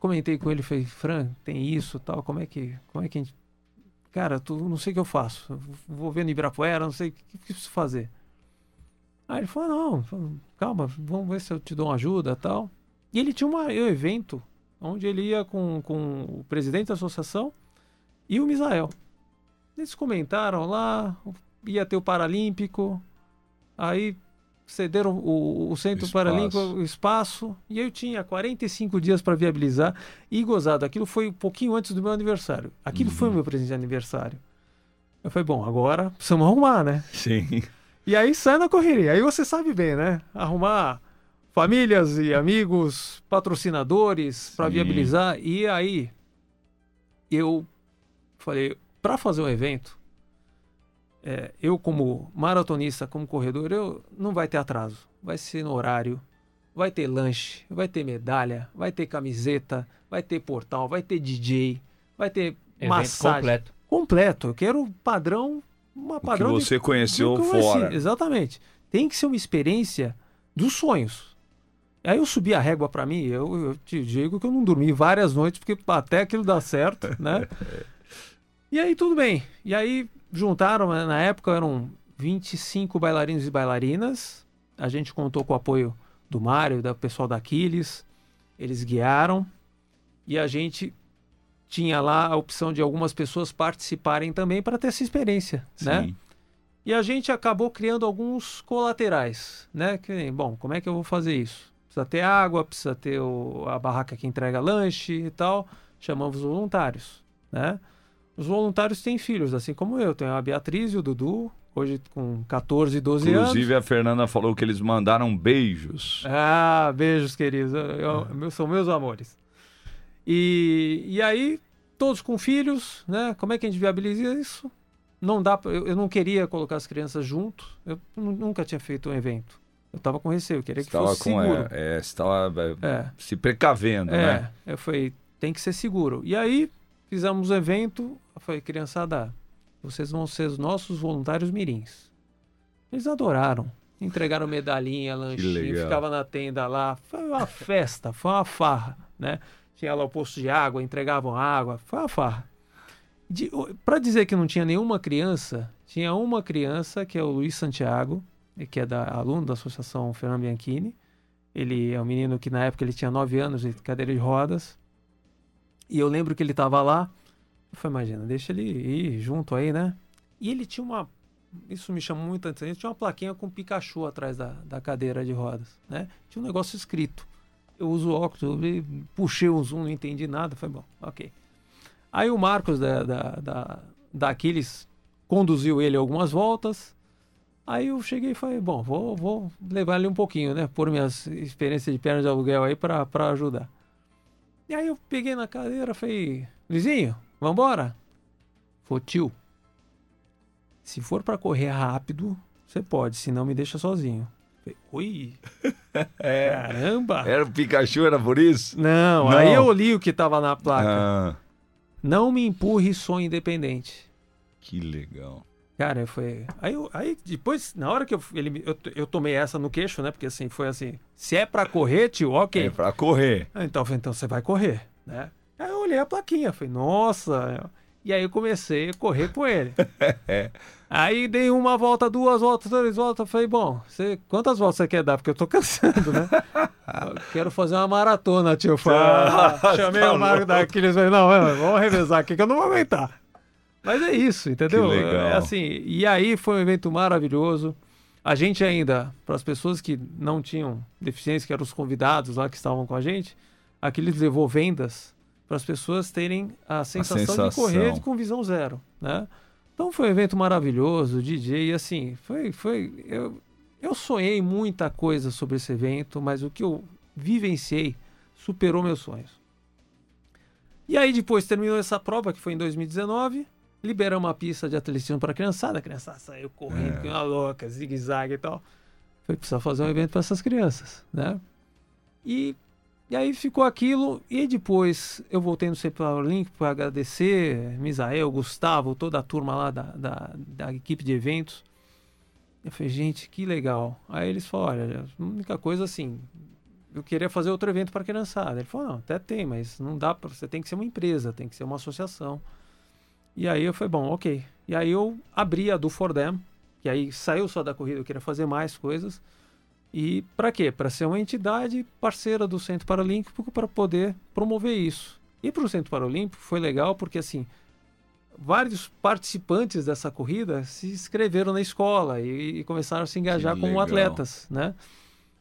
Comentei com ele, falei, Fran, tem isso, tal, como é que, como é que a gente... Cara, tu, não sei o que eu faço. Vou ver no Ibirapuera, não sei o que, que preciso fazer. Aí ele falou, não, calma, vamos ver se eu te dou uma ajuda, tal. E ele tinha uma, um evento onde ele ia com, com o presidente da associação e o Misael. Eles comentaram lá, ia ter o Paralímpico, aí cederam o, o Centro espaço. Paralímpico o espaço e eu tinha 45 dias para viabilizar e gozado. Aquilo foi um pouquinho antes do meu aniversário. Aquilo uhum. foi o meu presente de aniversário. Eu falei, bom, agora precisamos arrumar, né? Sim. E aí sai na correria. Aí você sabe bem, né? Arrumar famílias e amigos, patrocinadores para viabilizar. E aí eu falei, para fazer um evento, é, eu como maratonista, como corredor, eu não vai ter atraso. Vai ser no horário, vai ter lanche, vai ter medalha, vai ter camiseta, vai ter portal, vai ter DJ, vai ter Evento massagem completo. completo. Eu quero padrão, uma O que padrão de- você conheceu do que eu conheci. fora. Exatamente. Tem que ser uma experiência dos sonhos. Aí eu subi a régua pra mim, eu, eu te digo que eu não dormi várias noites, porque até aquilo dá certo, né? [laughs] e aí tudo bem. E aí juntaram, né, na época eram 25 bailarinos e bailarinas. A gente contou com o apoio do Mário, do pessoal da Aquiles. Eles guiaram. E a gente tinha lá a opção de algumas pessoas participarem também para ter essa experiência, né? Sim. E a gente acabou criando alguns colaterais, né? Que, bom, como é que eu vou fazer isso? Precisa ter água, precisa ter o- a barraca que entrega lanche e tal. Chamamos os voluntários, né? Os voluntários têm filhos, assim como eu. Tenho a Beatriz e o Dudu, hoje com 14 e 12 anos. Inclusive, a Fernanda falou que eles mandaram beijos. Ah, beijos, queridos. Eu- eu- meus- são meus amores. E, e aí, todos com filhos, né? Como é que a gente viabiliza isso? Não dá, eu, eu não queria colocar as crianças junto. Eu nu- nunca tinha feito um evento. Eu tava com receio, eu queria que Estava fosse com, seguro. é, é, estava é, É, se precavendo, né? é, eu falei, tem que ser seguro. E aí, fizemos o evento, falei, criançada, vocês vão ser os nossos voluntários mirins. Eles adoraram. Entregaram medalhinha, lanchinho, ficava na tenda lá. Foi uma festa, foi uma farra, né? Tinha lá o posto de água, entregavam água, foi uma farra. Para dizer que não tinha nenhuma criança, tinha uma criança, que é o Luiz Santiago, que é da, aluno da Associação Fernando Bianchini. Ele é um menino que na época ele tinha 9 anos de cadeira de rodas. E eu lembro que ele estava lá. Falei, imagina, deixa ele ir junto aí, né? E ele tinha uma. Isso me chamou muito atenção. Ele tinha uma plaquinha com Pikachu atrás da, da cadeira de rodas, né? Tinha um negócio escrito. Eu uso óculos, eu puxei o zoom, não entendi nada. Falei, bom, ok. Aí o Marcos da, da, da, da Aquiles conduziu ele algumas voltas. Aí eu cheguei e falei, bom, vou, vou levar ele um pouquinho, né? Por minhas experiências de perna de aluguel aí pra ajudar. E aí eu peguei na cadeira e falei, Luizinho, vambora? Falei, tio, se for pra correr rápido, você pode, senão me deixa sozinho. Falei, Ui, [laughs] É. caramba! Era o Pikachu, era por isso? Não, Não. aí eu li o que tava na placa. Ah, Não me empurre, sou independente. que legal. Cara, foi. Aí, eu- aí depois, na hora que eu, ele, eu, eu tomei essa no queixo, né? Porque assim, foi assim: se é pra correr, tio, ok. É pra correr. Ah, Então, eu falei, então você vai correr, né? Aí eu olhei a plaquinha, falei, nossa. E aí eu comecei a correr com ele. [laughs] aí dei uma volta, duas voltas, três voltas. Falei, bom, você, quantas voltas você quer dar? Porque eu tô cansando, né? Quero fazer uma maratona, tio. Falei, [laughs] ah, chamei Tá o Marco daqueles, falei, não, é, vamos revezar aqui que eu não vou aguentar. Mas é isso, entendeu? Que legal. É assim, e aí foi um evento maravilhoso. A gente ainda, para as pessoas que não tinham deficiência, que eram os convidados lá que estavam com a gente, aqueles levou vendas para as pessoas terem a sensação, de sensação. correr com visão zero, né? Então foi um evento maravilhoso, DJ, e assim, foi, foi, eu, eu sonhei muita coisa sobre esse evento, mas o que eu vivenciei superou meus sonhos. E aí depois terminou essa prova, que foi em 2019, liberamos uma pista de atletismo para a criançada, a criançada saiu correndo, que uma louca, zigue-zague e tal. Foi precisar fazer um evento para essas crianças, né? E, e aí ficou aquilo, e depois eu voltei no CPA Link para agradecer Misael, Gustavo, toda a turma lá da, da, da equipe de eventos. Eu falei, gente, que legal. Aí eles falaram, olha, a única coisa assim, eu queria fazer outro evento para a criançada. Ele falou, não, até tem, mas não dá para, você tem que ser uma empresa, tem que ser uma associação. E aí eu falei, bom, ok. E aí eu abri a do For Them, que aí saiu só da corrida, eu queria fazer mais coisas. E para quê? Para ser uma entidade parceira do Centro Paralímpico para poder promover isso. E para o Centro Paralímpico foi legal porque assim, vários participantes dessa corrida se inscreveram na escola e, e começaram a se engajar Que como legal. atletas, né?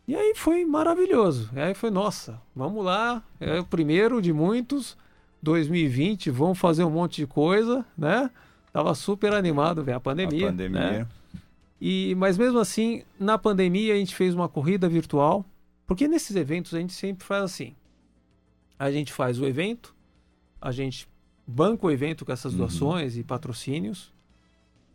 E aí foi maravilhoso. E aí foi, nossa, vamos lá, é o primeiro de muitos. 2020, vamos fazer um monte de coisa, né? Tava super animado, velho, a pandemia. a pandemia. né? E, mas mesmo assim, na pandemia a gente fez uma corrida virtual, porque nesses eventos a gente sempre faz assim. A gente faz o evento, a gente banca o evento com essas Uhum. doações e patrocínios,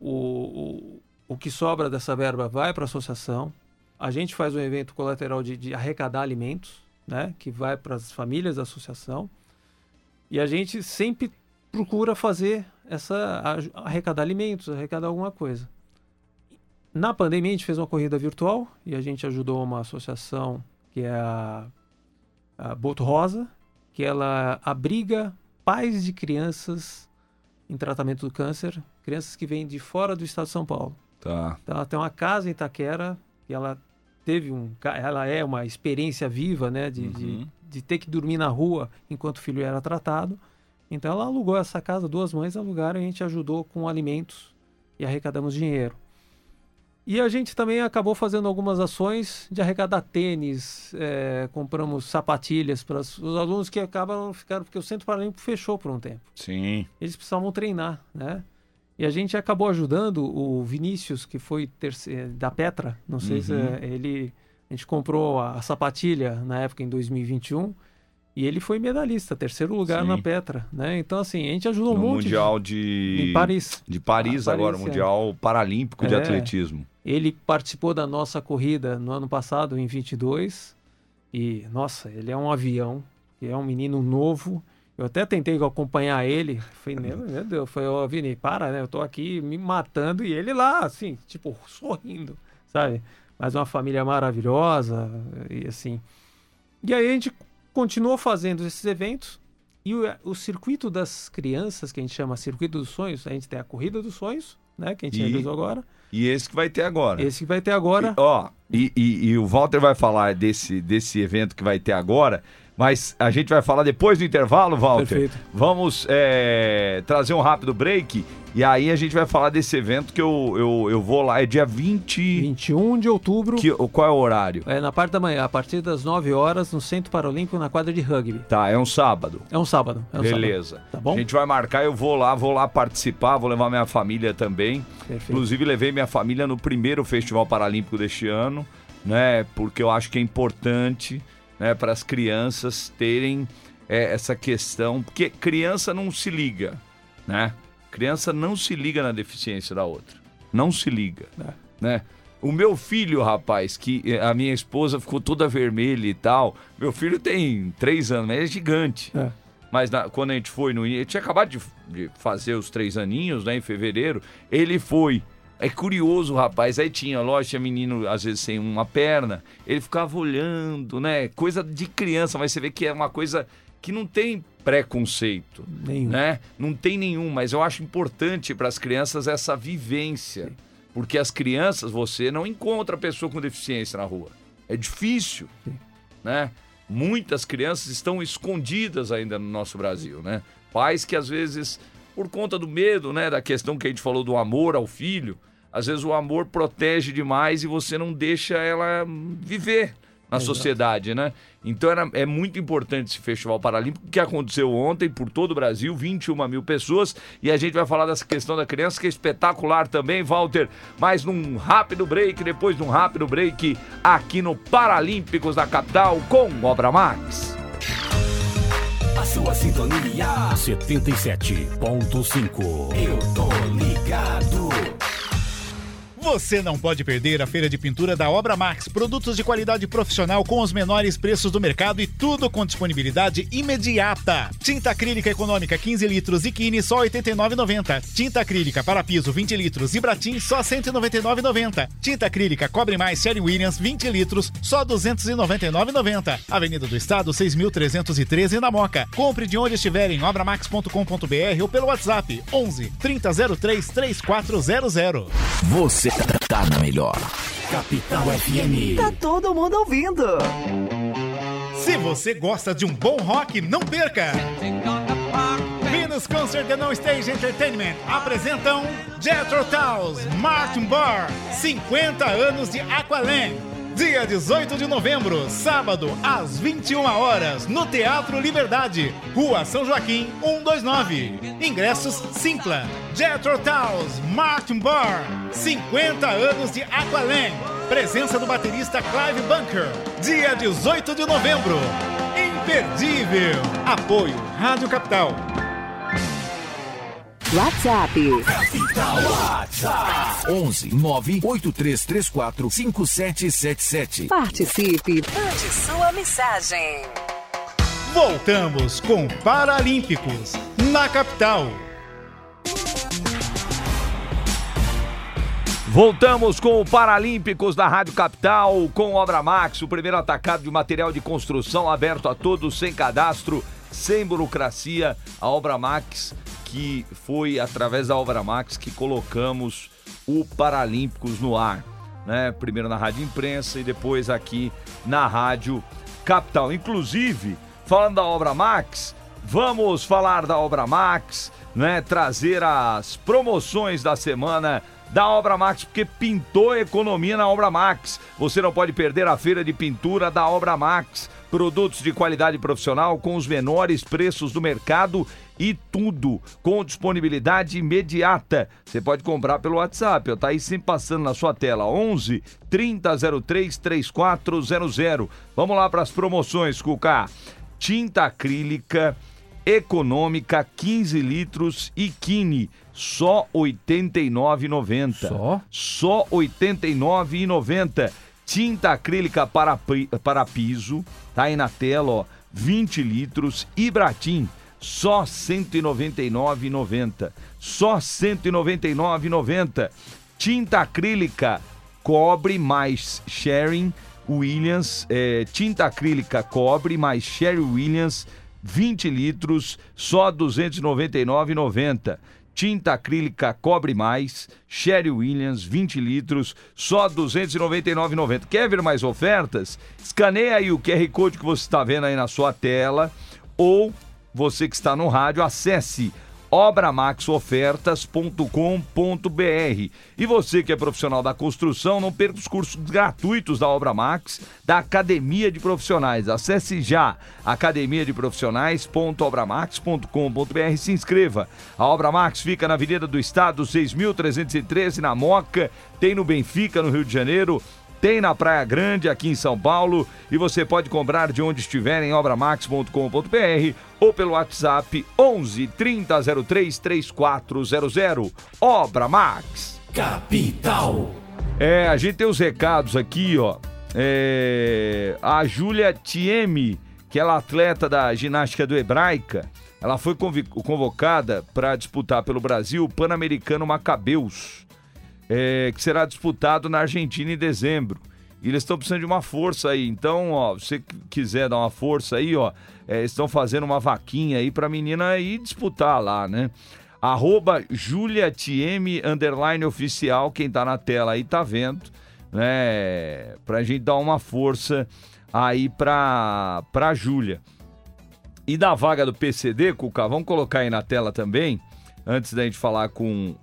o, o, o que sobra dessa verba vai para a associação. A gente faz um evento colateral de, de arrecadar alimentos, né, que vai para as famílias da associação. E a gente sempre procura fazer essa arrecadar alimentos, arrecadar alguma coisa. Na pandemia a gente fez uma corrida virtual e a gente ajudou uma associação que é a, a Boto Rosa, que ela abriga pais de crianças em tratamento do câncer, crianças que vêm de fora do estado de São Paulo. Tá. Então ela tem uma casa em Itaquera e ela teve um, ela é uma experiência viva, né, de, uhum. de, de ter que dormir na rua enquanto o filho era tratado. Então ela alugou essa casa, duas mães alugaram e a gente ajudou com alimentos e arrecadamos dinheiro. E a gente também acabou fazendo algumas ações de arrecadar tênis, é, compramos sapatilhas para os alunos que acabam ficando, porque o Centro Paralímpico fechou por um tempo. Sim. Eles precisavam treinar, né? E a gente acabou ajudando o Vinícius, que foi terceiro, da Petra, não sei uhum. se é, ele. A gente comprou a, a sapatilha na época em 2021 e ele foi medalhista, terceiro lugar Sim. na Petra, né? Então, assim, a gente ajudou no um monte. Mundial de... de Paris. De Paris, ah, agora, Paris, Mundial é. Paralímpico é. de Atletismo. Ele participou da nossa corrida no ano passado, em 22. E, nossa, ele é um avião, é um menino novo. Eu até tentei acompanhar ele. Falei, meu [laughs] Deus, foi, ô Vini, para, né? Eu tô aqui me matando e ele lá, assim, tipo, sorrindo, sabe? Mas uma família maravilhosa e assim. E aí a gente continuou fazendo esses eventos e o, o, circuito das crianças, que a gente chama circuito dos sonhos, a gente tem a corrida dos sonhos, né, que a gente e, realizou agora. E esse que vai ter agora. Esse que vai ter agora. E, ó, e, e, e o Walter vai falar desse, desse evento que vai ter agora. Mas a gente vai falar depois do intervalo, Walter. Perfeito. Vamos é, trazer um rápido break e aí a gente vai falar desse evento que eu, eu, eu vou lá. É dia 20... 21 de outubro. Que, qual é o horário? É na parte da manhã, a partir das 9 horas, no Centro Paralímpico, na quadra de rugby. Tá, é um sábado. É um sábado. É um Beleza. Sábado. Tá bom? A gente vai marcar, eu vou lá, vou lá participar, vou levar minha família também. Perfeito. Inclusive, levei minha família no primeiro Festival Paralímpico deste ano, né? Porque eu acho que é importante né, para as crianças terem é, essa questão, porque criança não se liga, né? Criança não se liga na deficiência da outra, não se liga, é. né? O meu filho, rapaz, que é, a minha esposa ficou toda vermelha e tal. Meu filho tem três anos, mas é gigante. É. Mas na, quando a gente foi no. Ele tinha acabado de, de, fazer os três aninhos, né? Em fevereiro. Ele foi. É curioso, rapaz. Aí tinha, lógico, tinha menino, às vezes, sem uma perna. Ele ficava olhando, né? Coisa de criança, mas você vê que é uma coisa que não tem preconceito, nenhum. né? Não tem nenhum, mas eu acho importante para as crianças essa vivência. Sim. Porque as crianças, você não encontra pessoa com deficiência na rua. É difícil, Sim. né? Muitas crianças estão escondidas ainda no nosso Brasil, né? Pais que às vezes por conta do medo, né? Da questão que a gente falou do amor ao filho. Às vezes o amor protege demais e você não deixa ela viver na Exato. sociedade, né? Então era, é muito importante esse Festival Paralímpico que aconteceu ontem por todo o Brasil, 21 mil pessoas. E a gente vai falar dessa questão da criança, que é espetacular também, Walter. Mas num rápido break, depois de um rápido break, aqui no Paralímpicos da capital com Obra Max sua sintonia 77.5. Eu tô ligado. Você não pode perder a feira de pintura da Obra Max. Produtos de qualidade profissional com os menores preços do mercado e tudo com disponibilidade imediata. Tinta acrílica econômica 15 litros e Kine só 89,90. Tinta acrílica para piso 20 litros e Bratim só 199,90. Tinta acrílica Cobre Mais Sherry Williams 20 litros só 299,90. Avenida do Estado 6.313 na Moca. Compre de onde estiver em obramax.com.br ou pelo WhatsApp 11 3003 3400. Você tá na melhor. Capital FM. Tá todo mundo ouvindo. Se você gosta de um bom rock, não perca. Venus Concert and No Stage Entertainment apresentam Jethro Tull's Martin Barr, 50 anos de Aqualand. Dia 18 de novembro, sábado, às 21 horas, no Teatro Liberdade, Rua São Joaquim, 129. Ingressos Simpla. Jethro Tull's Martin Barr, 50 anos de Aqualand. Presença do baterista Clive Bunker. Dia 18 de novembro. Imperdível. Apoio Rádio Capital. WhatsApp 11 98334 5777. Participe. Mande sua mensagem. Voltamos com Paralímpicos na capital. Voltamos com o Paralímpicos da Rádio Capital, com Obra Max, o primeiro atacado de material de construção aberto a todos, sem cadastro, sem burocracia. A Obra Max, que foi através da Obra Max que colocamos o Paralímpicos no ar. Né? Primeiro na Rádio Imprensa e depois aqui na Rádio Capital. Inclusive, falando da Obra Max, vamos falar da Obra Max, né? Trazer as promoções da semana da Obra Max, porque pintou economia na Obra Max. Você não pode perder a feira de pintura da Obra Max. Produtos de qualidade profissional com os menores preços do mercado e tudo com disponibilidade imediata. Você pode comprar pelo WhatsApp, está aí sempre passando na sua tela. 11 3003 3400. Vamos lá para as promoções, Cuca. Tinta acrílica econômica 15 litros e Kine só R$ 89,90. Só? Só R$ 89,90. Tinta acrílica para, para piso, tá aí na tela, ó, 20 litros. Ibratim, só R$ 199,90. Só R$ 199,90. Tinta acrílica cobre mais sharing Williams, é, tinta acrílica cobre mais Sherry Williams 20 litros, só R$ 299,90. Tinta acrílica Cobre Mais, Sherry Williams, 20 litros, só R$ 299,90. Quer ver mais ofertas? Escaneia aí o QR Code que você está vendo aí na sua tela ou você que está no rádio, acesse obramaxofertas.com.br. E você que é profissional da construção, não perca os cursos gratuitos da Obra Max, da Academia de Profissionais. Acesse já academiadeprofissionais.obramax.com.br e se inscreva. A Obra Max fica na Avenida do Estado, 6.313, na Moca, tem no Benfica, no Rio de Janeiro, tem na Praia Grande, aqui em São Paulo, e você pode comprar de onde estiver em obramax.com.br ou pelo WhatsApp 11 3003 3400. Obra Max. Capital. É, a gente tem os recados aqui, ó. É, a Júlia Tieme, que ela é atleta da ginástica do Hebraica, ela foi convocada para disputar pelo Brasil o Pan-Americano Macabeus é, que será disputado na Argentina em dezembro. E eles estão precisando de uma força aí. Então, ó, se você quiser dar uma força aí, ó, é, estão fazendo uma vaquinha aí pra menina ir disputar lá, né? Arroba JuliaTM underline oficial, quem tá na tela aí tá vendo, né? Pra gente dar uma força aí pra, pra Júlia. E da vaga do PCD, Cuca, vamos colocar aí na tela também, antes da gente falar com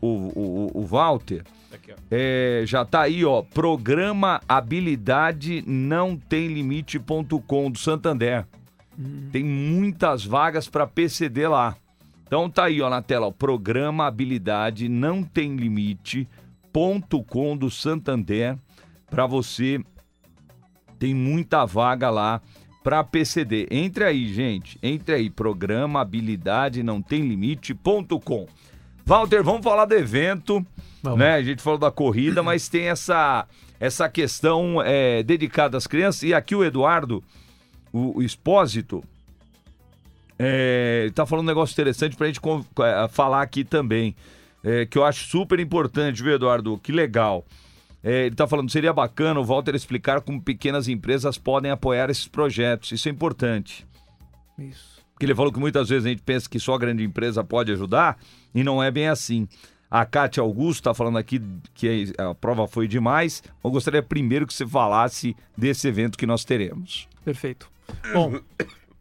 o, o, o Walter. Aqui. É, já tá aí, ó. Programa Habilidade Não Tem Limite.com do Santander. Tem muitas vagas para PCD lá. Então tá aí, ó, na tela, ó. Programa Habilidade Não Tem Limite.com do Santander. Para você. Tem muita vaga lá para PCD. Entre aí, gente. Entre aí. Programa Habilidade Não Tem Limite.com. Walter, vamos falar do evento, Vamos. né? A gente falou da corrida, mas tem essa essa questão é, dedicada às crianças. E aqui o Eduardo, o, o Expósito, é, ele tá falando um negócio interessante pra gente con- é, falar aqui também, é, que eu acho super importante, viu, Eduardo? Que legal. É, ele tá falando, seria bacana o Walter explicar como pequenas empresas podem apoiar esses projetos. Isso é importante. Isso. Porque ele falou que muitas vezes a gente pensa que só a grande empresa pode ajudar e não é bem assim. A Cátia Augusto está falando aqui que a prova foi demais. Eu gostaria primeiro que você falasse desse evento que nós teremos. Perfeito. Bom,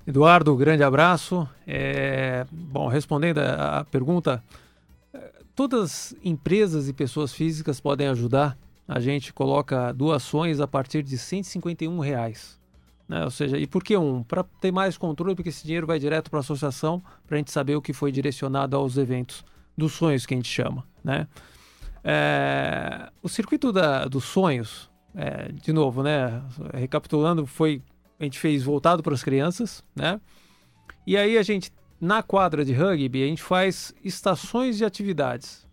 Eduardo, grande abraço. É, bom, respondendo a, pergunta, eh, todas as empresas e pessoas físicas podem ajudar. A gente coloca doações a partir de 151 reais. Né? Ou seja, e por que um? Para ter mais controle, porque esse dinheiro vai direto para a associação, para a gente saber o que foi direcionado aos eventos dos sonhos que a gente chama. Né? É, o circuito da- dos sonhos, é, de novo, né? Recapitulando, foi a gente fez voltado para as crianças, né? E aí a gente na quadra de rugby, a gente faz estações de atividades.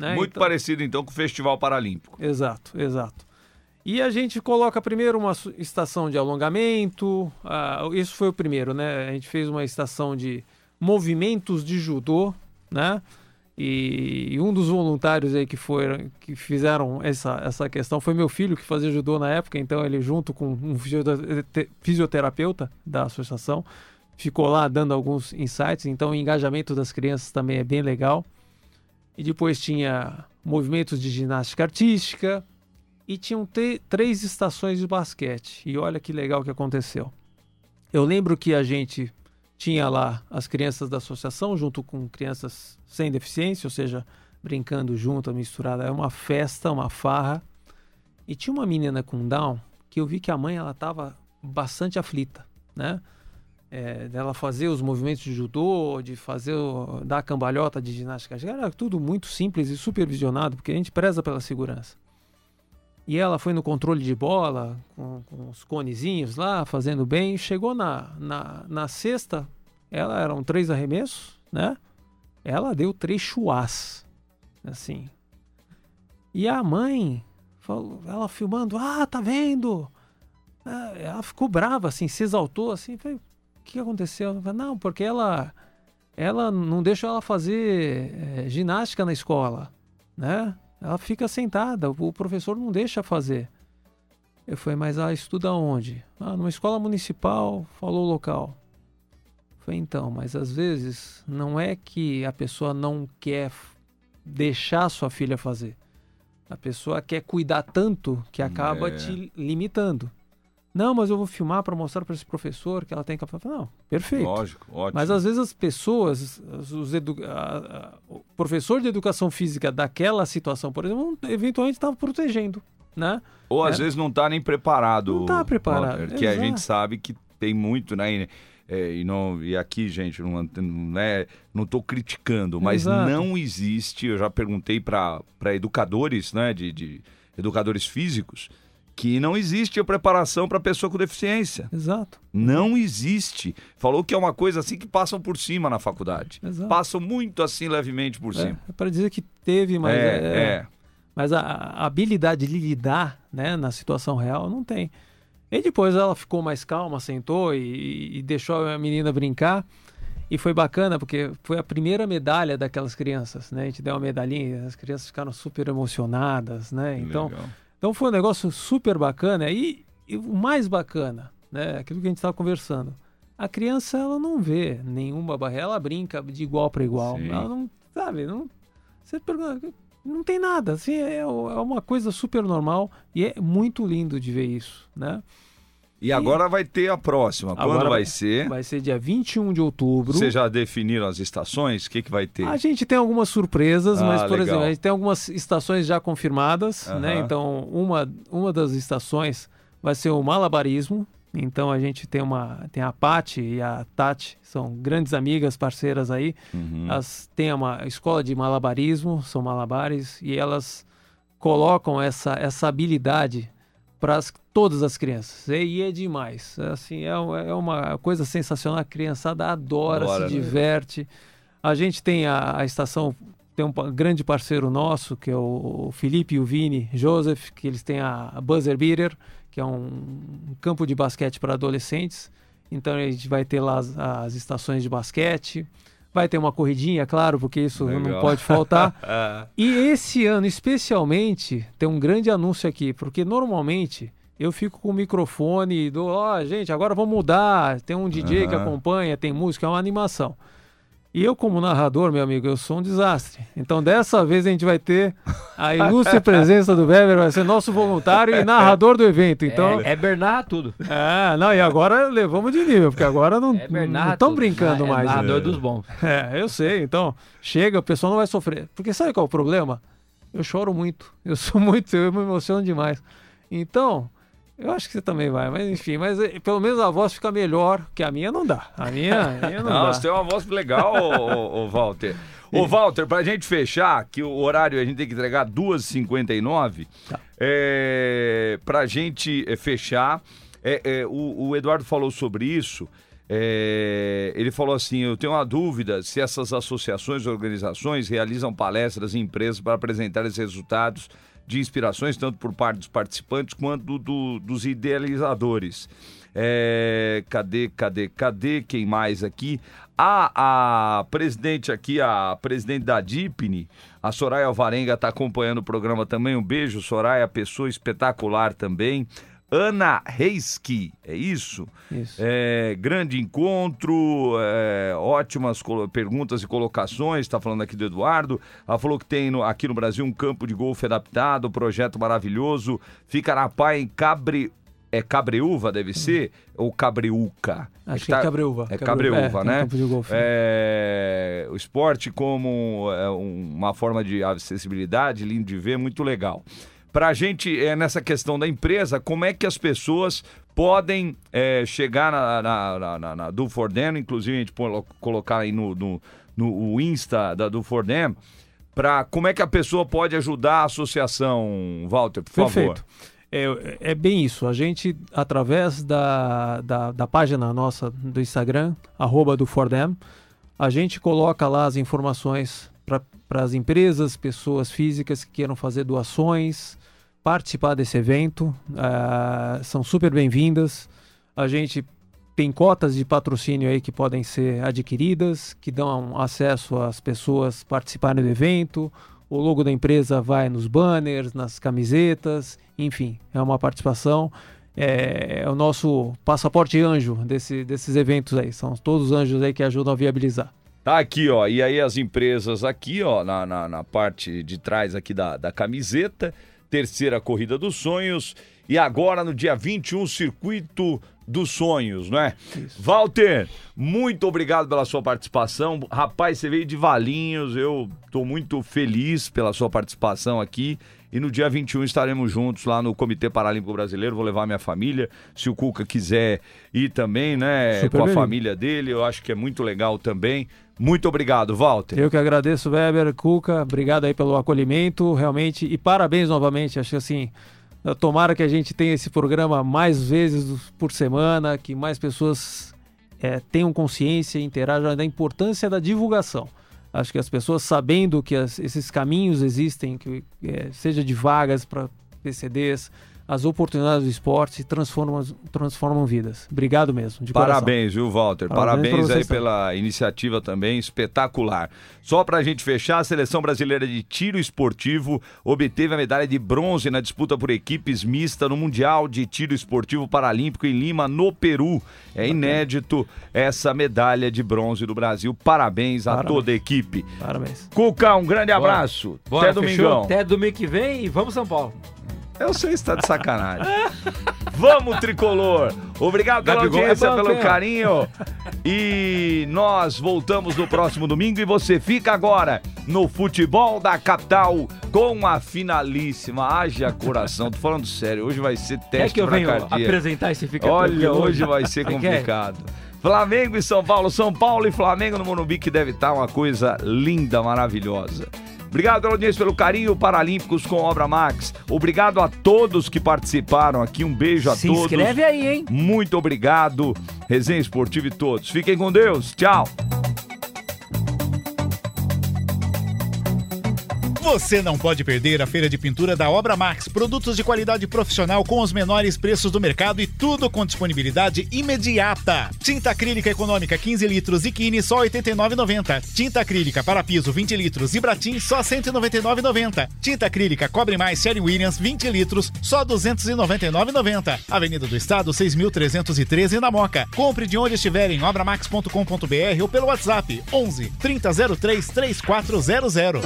né? Muito Então- parecido então com o Festival Paralímpico. Exato, exato. E a gente coloca primeiro uma estação de alongamento. ah, isso foi o primeiro, né? A gente fez uma estação de movimentos de judô, né? E, e um dos voluntários aí que foram, que fizeram essa, essa questão foi meu filho que fazia judô na época, então ele junto com um fisiotera- fisioterapeuta da associação ficou lá dando alguns insights. Então o engajamento das crianças também é bem legal. E depois tinha movimentos de ginástica artística e tinham três estações de basquete. E olha que legal que aconteceu. Eu lembro que a gente tinha lá as crianças da associação junto com crianças sem deficiência, ou seja, brincando junto, misturada. É uma festa, uma farra. E tinha uma menina com Down que eu vi que a mãe ela estava bastante aflita, né? É, dela fazer os movimentos de judô, de fazer o, dar cambalhota de ginástica, era tudo muito simples e supervisionado, porque a gente preza pela segurança. E ela foi no controle de bola, com, com os conezinhos lá, fazendo bem. Chegou na, na, na sexta, ela eram três arremessos, né? Ela deu três chuás, assim. E a mãe, falou, ela filmando, ah, tá vendo? Ah, Ela ficou brava, assim, se exaltou, assim. Falei, o que aconteceu? Falou, Não, porque ela, ela não deixa ela fazer eh, ginástica na escola, né? Ela fica sentada, o professor não deixa fazer. Eu falei, mas ela estuda onde? Ah, numa escola municipal, falou o local. Eu falei, então, mas às vezes não é que a pessoa não quer deixar sua filha fazer. A pessoa quer cuidar tanto que acaba É. te limitando. Não, mas eu vou filmar para mostrar para esse professor que ela tem falei, Não, perfeito. Lógico, ótimo. Mas às vezes as pessoas, os- edu- a- a- o professor de educação física daquela situação, por exemplo, eventualmente estava protegendo, né? Ou às É. vezes não tá nem preparado. Não tá preparado, Walter, que a gente sabe que tem muito, né? E, é, e, não, e aqui, gente, não, não, é, não tô criticando, mas Exato. não existe. Eu já perguntei para educadores, né? De, de educadores físicos, que não existe a preparação para pessoa com deficiência. Exato. Não existe. Falou que é uma coisa assim que passam por cima na faculdade. Exato. Passam muito assim levemente por É, cima. é para dizer que teve, mas, é, é- é. mas a, a habilidade de lidar né, na situação real não tem. E depois ela ficou mais calma, sentou e, e deixou a menina brincar. E foi bacana, porque foi a primeira medalha daquelas crianças, né? A gente deu uma medalhinha, as crianças ficaram super emocionadas, né? Então, Legal. Então foi um negócio super bacana. E, e o mais bacana, né? Aquilo que a gente estava conversando. A criança, ela não vê nenhuma barreira, ela brinca de igual para igual. Sim. Ela não, sabe, não. Você pergunta, não tem nada, assim, é, é uma coisa super normal e é muito lindo de ver isso, né? E agora vai ter a próxima. Quando Agora vai ser? Vai ser dia 21 de outubro. Vocês já definiram as estações? O que, que vai ter? A gente tem algumas surpresas, Ah, mas, por legal. exemplo, a gente tem algumas estações já confirmadas, né? Aham. Então, uma, uma das estações vai ser o malabarismo. Então, a gente tem uma tem a Pati e a Tati, são grandes amigas, parceiras aí. Uhum. Elas têm uma escola de malabarismo, são malabares, e elas colocam essa, essa habilidade para todas as crianças. E, é demais. É, Assim, é, é uma coisa sensacional. A criançada adora, Adora, se né? diverte. A gente tem a, a estação, tem um grande parceiro nosso, que é o Felipe e o Vini Joseph, que eles têm a Buzzer Beater, que é um, um campo de basquete para adolescentes. Então a gente vai ter lá as, as estações de basquete. Vai ter uma corridinha, claro, porque isso não Legal. pode faltar. Ah, [laughs] E esse ano, especialmente, tem um grande anúncio aqui, porque normalmente eu fico com o microfone e dou, ó, gente, agora vamos mudar. Tem um DJ que Aham. acompanha, tem música, é uma animação. E eu, como narrador, meu amigo, eu sou um desastre. Então, dessa vez a gente vai ter a [laughs] ilustre presença do Weber, vai ser nosso voluntário e narrador do evento. Então, é, é Bernard tudo. é, não, e agora levamos de nível, porque agora não É estão brincando é, mais. É narrador dos bons. É, eu sei. Então, chega, o pessoal não vai sofrer. Porque sabe qual é o problema? Eu choro muito. Eu sou muito, eu me emociono demais. Então, eu acho que você também vai. Mas enfim, mas eh, pelo menos a voz fica melhor, que a minha não dá. A minha, a minha não [laughs] Não, dá. você tem uma voz legal, ô, ô, Walter. Ô, Walter, pra gente fechar, que o horário a gente tem que entregar 2h59, Tá. é, pra gente é, fechar, é, é, o, o Eduardo falou sobre isso, É, ele falou assim: Eu tenho uma dúvida se essas associações e organizações realizam palestras em empresas para apresentar esses resultados de inspirações, tanto por parte dos participantes quanto do- do- dos idealizadores. É, cadê, cadê, cadê? Quem mais aqui? A, a presidente aqui, a presidente da DIPNE, a Soraya Alvarenga, está acompanhando o programa também. Um beijo, Soraya, pessoa espetacular também. Ana Reiski, é isso? Isso. É, grande encontro, é, ótimas perguntas e colocações. Está falando aqui do Eduardo. Ela falou que tem no- aqui no Brasil um campo de golfe adaptado, projeto maravilhoso. Fica na Pai em Cabre. É Cabreúva, deve ser? Ou Cabreuca? Acho que é Cabreúva. É Cabreúva, Cabreúva, é, né? campo de golfe. É, o esporte como é, um- uma forma de acessibilidade, lindo de ver, muito legal. Pra gente, é, nessa questão da empresa, como é que as pessoas podem é, chegar na, na, na, na, na do Fordem, inclusive a gente pode colocar aí no, no, no Insta da do Fordem, para como é que a pessoa pode ajudar a associação, Walter, por favor. Perfeito. É, é bem isso. A gente, através da, da, da página nossa do Instagram, arroba do Fordem, a gente coloca lá as informações para as empresas, pessoas físicas que queiram fazer doações, participar desse evento. Ah, são super bem-vindas. A gente tem cotas de patrocínio aí que podem ser adquiridas, que dão acesso às pessoas participarem do evento. O logo da empresa vai nos banners, nas camisetas, enfim, é uma participação. É, é o nosso passaporte anjo desse, desses eventos aí. São todos os anjos aí que ajudam a viabilizar. Tá aqui, ó. E aí as empresas aqui, ó, na, na, na parte de trás aqui da, da camiseta. Terceira Corrida dos Sonhos. E agora, no dia 21, Circuito dos Sonhos, não é? Walter, muito obrigado pela sua participação. Rapaz, você veio de Valinhos. Eu tô muito feliz pela sua participação aqui. E no dia 21 estaremos juntos lá no Comitê Paralímpico Brasileiro. Vou levar minha família. Se o Cuca quiser ir também, né? Super com a família dele, eu acho que é muito legal também. Muito obrigado, Walter. Eu que agradeço, Weber, Cuca, obrigado aí pelo acolhimento, realmente, e parabéns novamente. Acho que assim, tomara que a gente tenha esse programa mais vezes por semana, que mais pessoas eh, tenham consciência e interajam da importância da divulgação. Acho que as pessoas sabendo que as- esses caminhos existem, que eh, seja de vagas para PCDs, as oportunidades do esporte transformam, transformam vidas. Obrigado mesmo, de coração. Parabéns, viu, Walter? Parabéns Parabéns, aí pela iniciativa também, espetacular. Só pra gente fechar, a seleção brasileira de tiro esportivo obteve a medalha de bronze na disputa por equipes mista no Mundial de Tiro Esportivo Paralímpico em Lima, no Peru. É inédito essa medalha de bronze do Brasil. Parabéns a Parabéns. toda a equipe. Parabéns. Cuca, um grande Bora. abraço. Bora, Até fechou? domingão. Até domingo que vem e vamos São Paulo. Eu sei se tá de sacanagem. [laughs] Vamos, tricolor! Obrigado pela Gabigol é audiência, banco, pelo carinho. E nós voltamos no próximo domingo e você fica agora no futebol da capital com a finalíssima. Haja coração, tô falando sério, hoje vai ser teste que eu pra venha cardíaca. apresentar esse fica Olha, hoje vai ser [laughs] complicado. Flamengo e São Paulo, São Paulo e Flamengo no Morumbi, que deve estar uma coisa linda, maravilhosa. Obrigado pela audiência, pelo carinho, Paralímpicos com Obra Max. Obrigado a todos que participaram aqui, um beijo a Se todos. inscreve aí, hein? Muito obrigado, Resenha Esportiva e todos. Fiquem com Deus, tchau. Você não pode perder a feira de pintura da Obra Max. Produtos de qualidade profissional com os menores preços do mercado e tudo com disponibilidade imediata. Tinta acrílica econômica 15 litros e Kine só R$ 89,90. Tinta acrílica para piso 20 litros e Bratim só R$ 199,90. Tinta acrílica Cobre Mais Sherry Williams 20 litros só R$ 299,90. Avenida do Estado 6.313 na Moca. Compre de onde estiver em obramax.com.br ou pelo WhatsApp 11 3003 3400.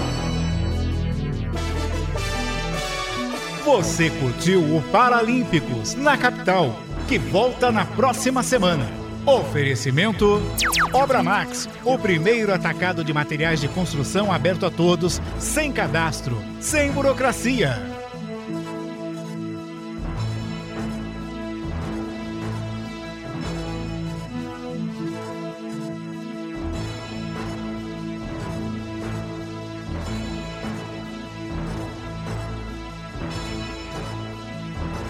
Você curtiu o Paralímpicos na capital, que volta na próxima semana. Oferecimento Obra Max, o primeiro atacado de materiais de construção aberto a todos, sem cadastro, sem burocracia.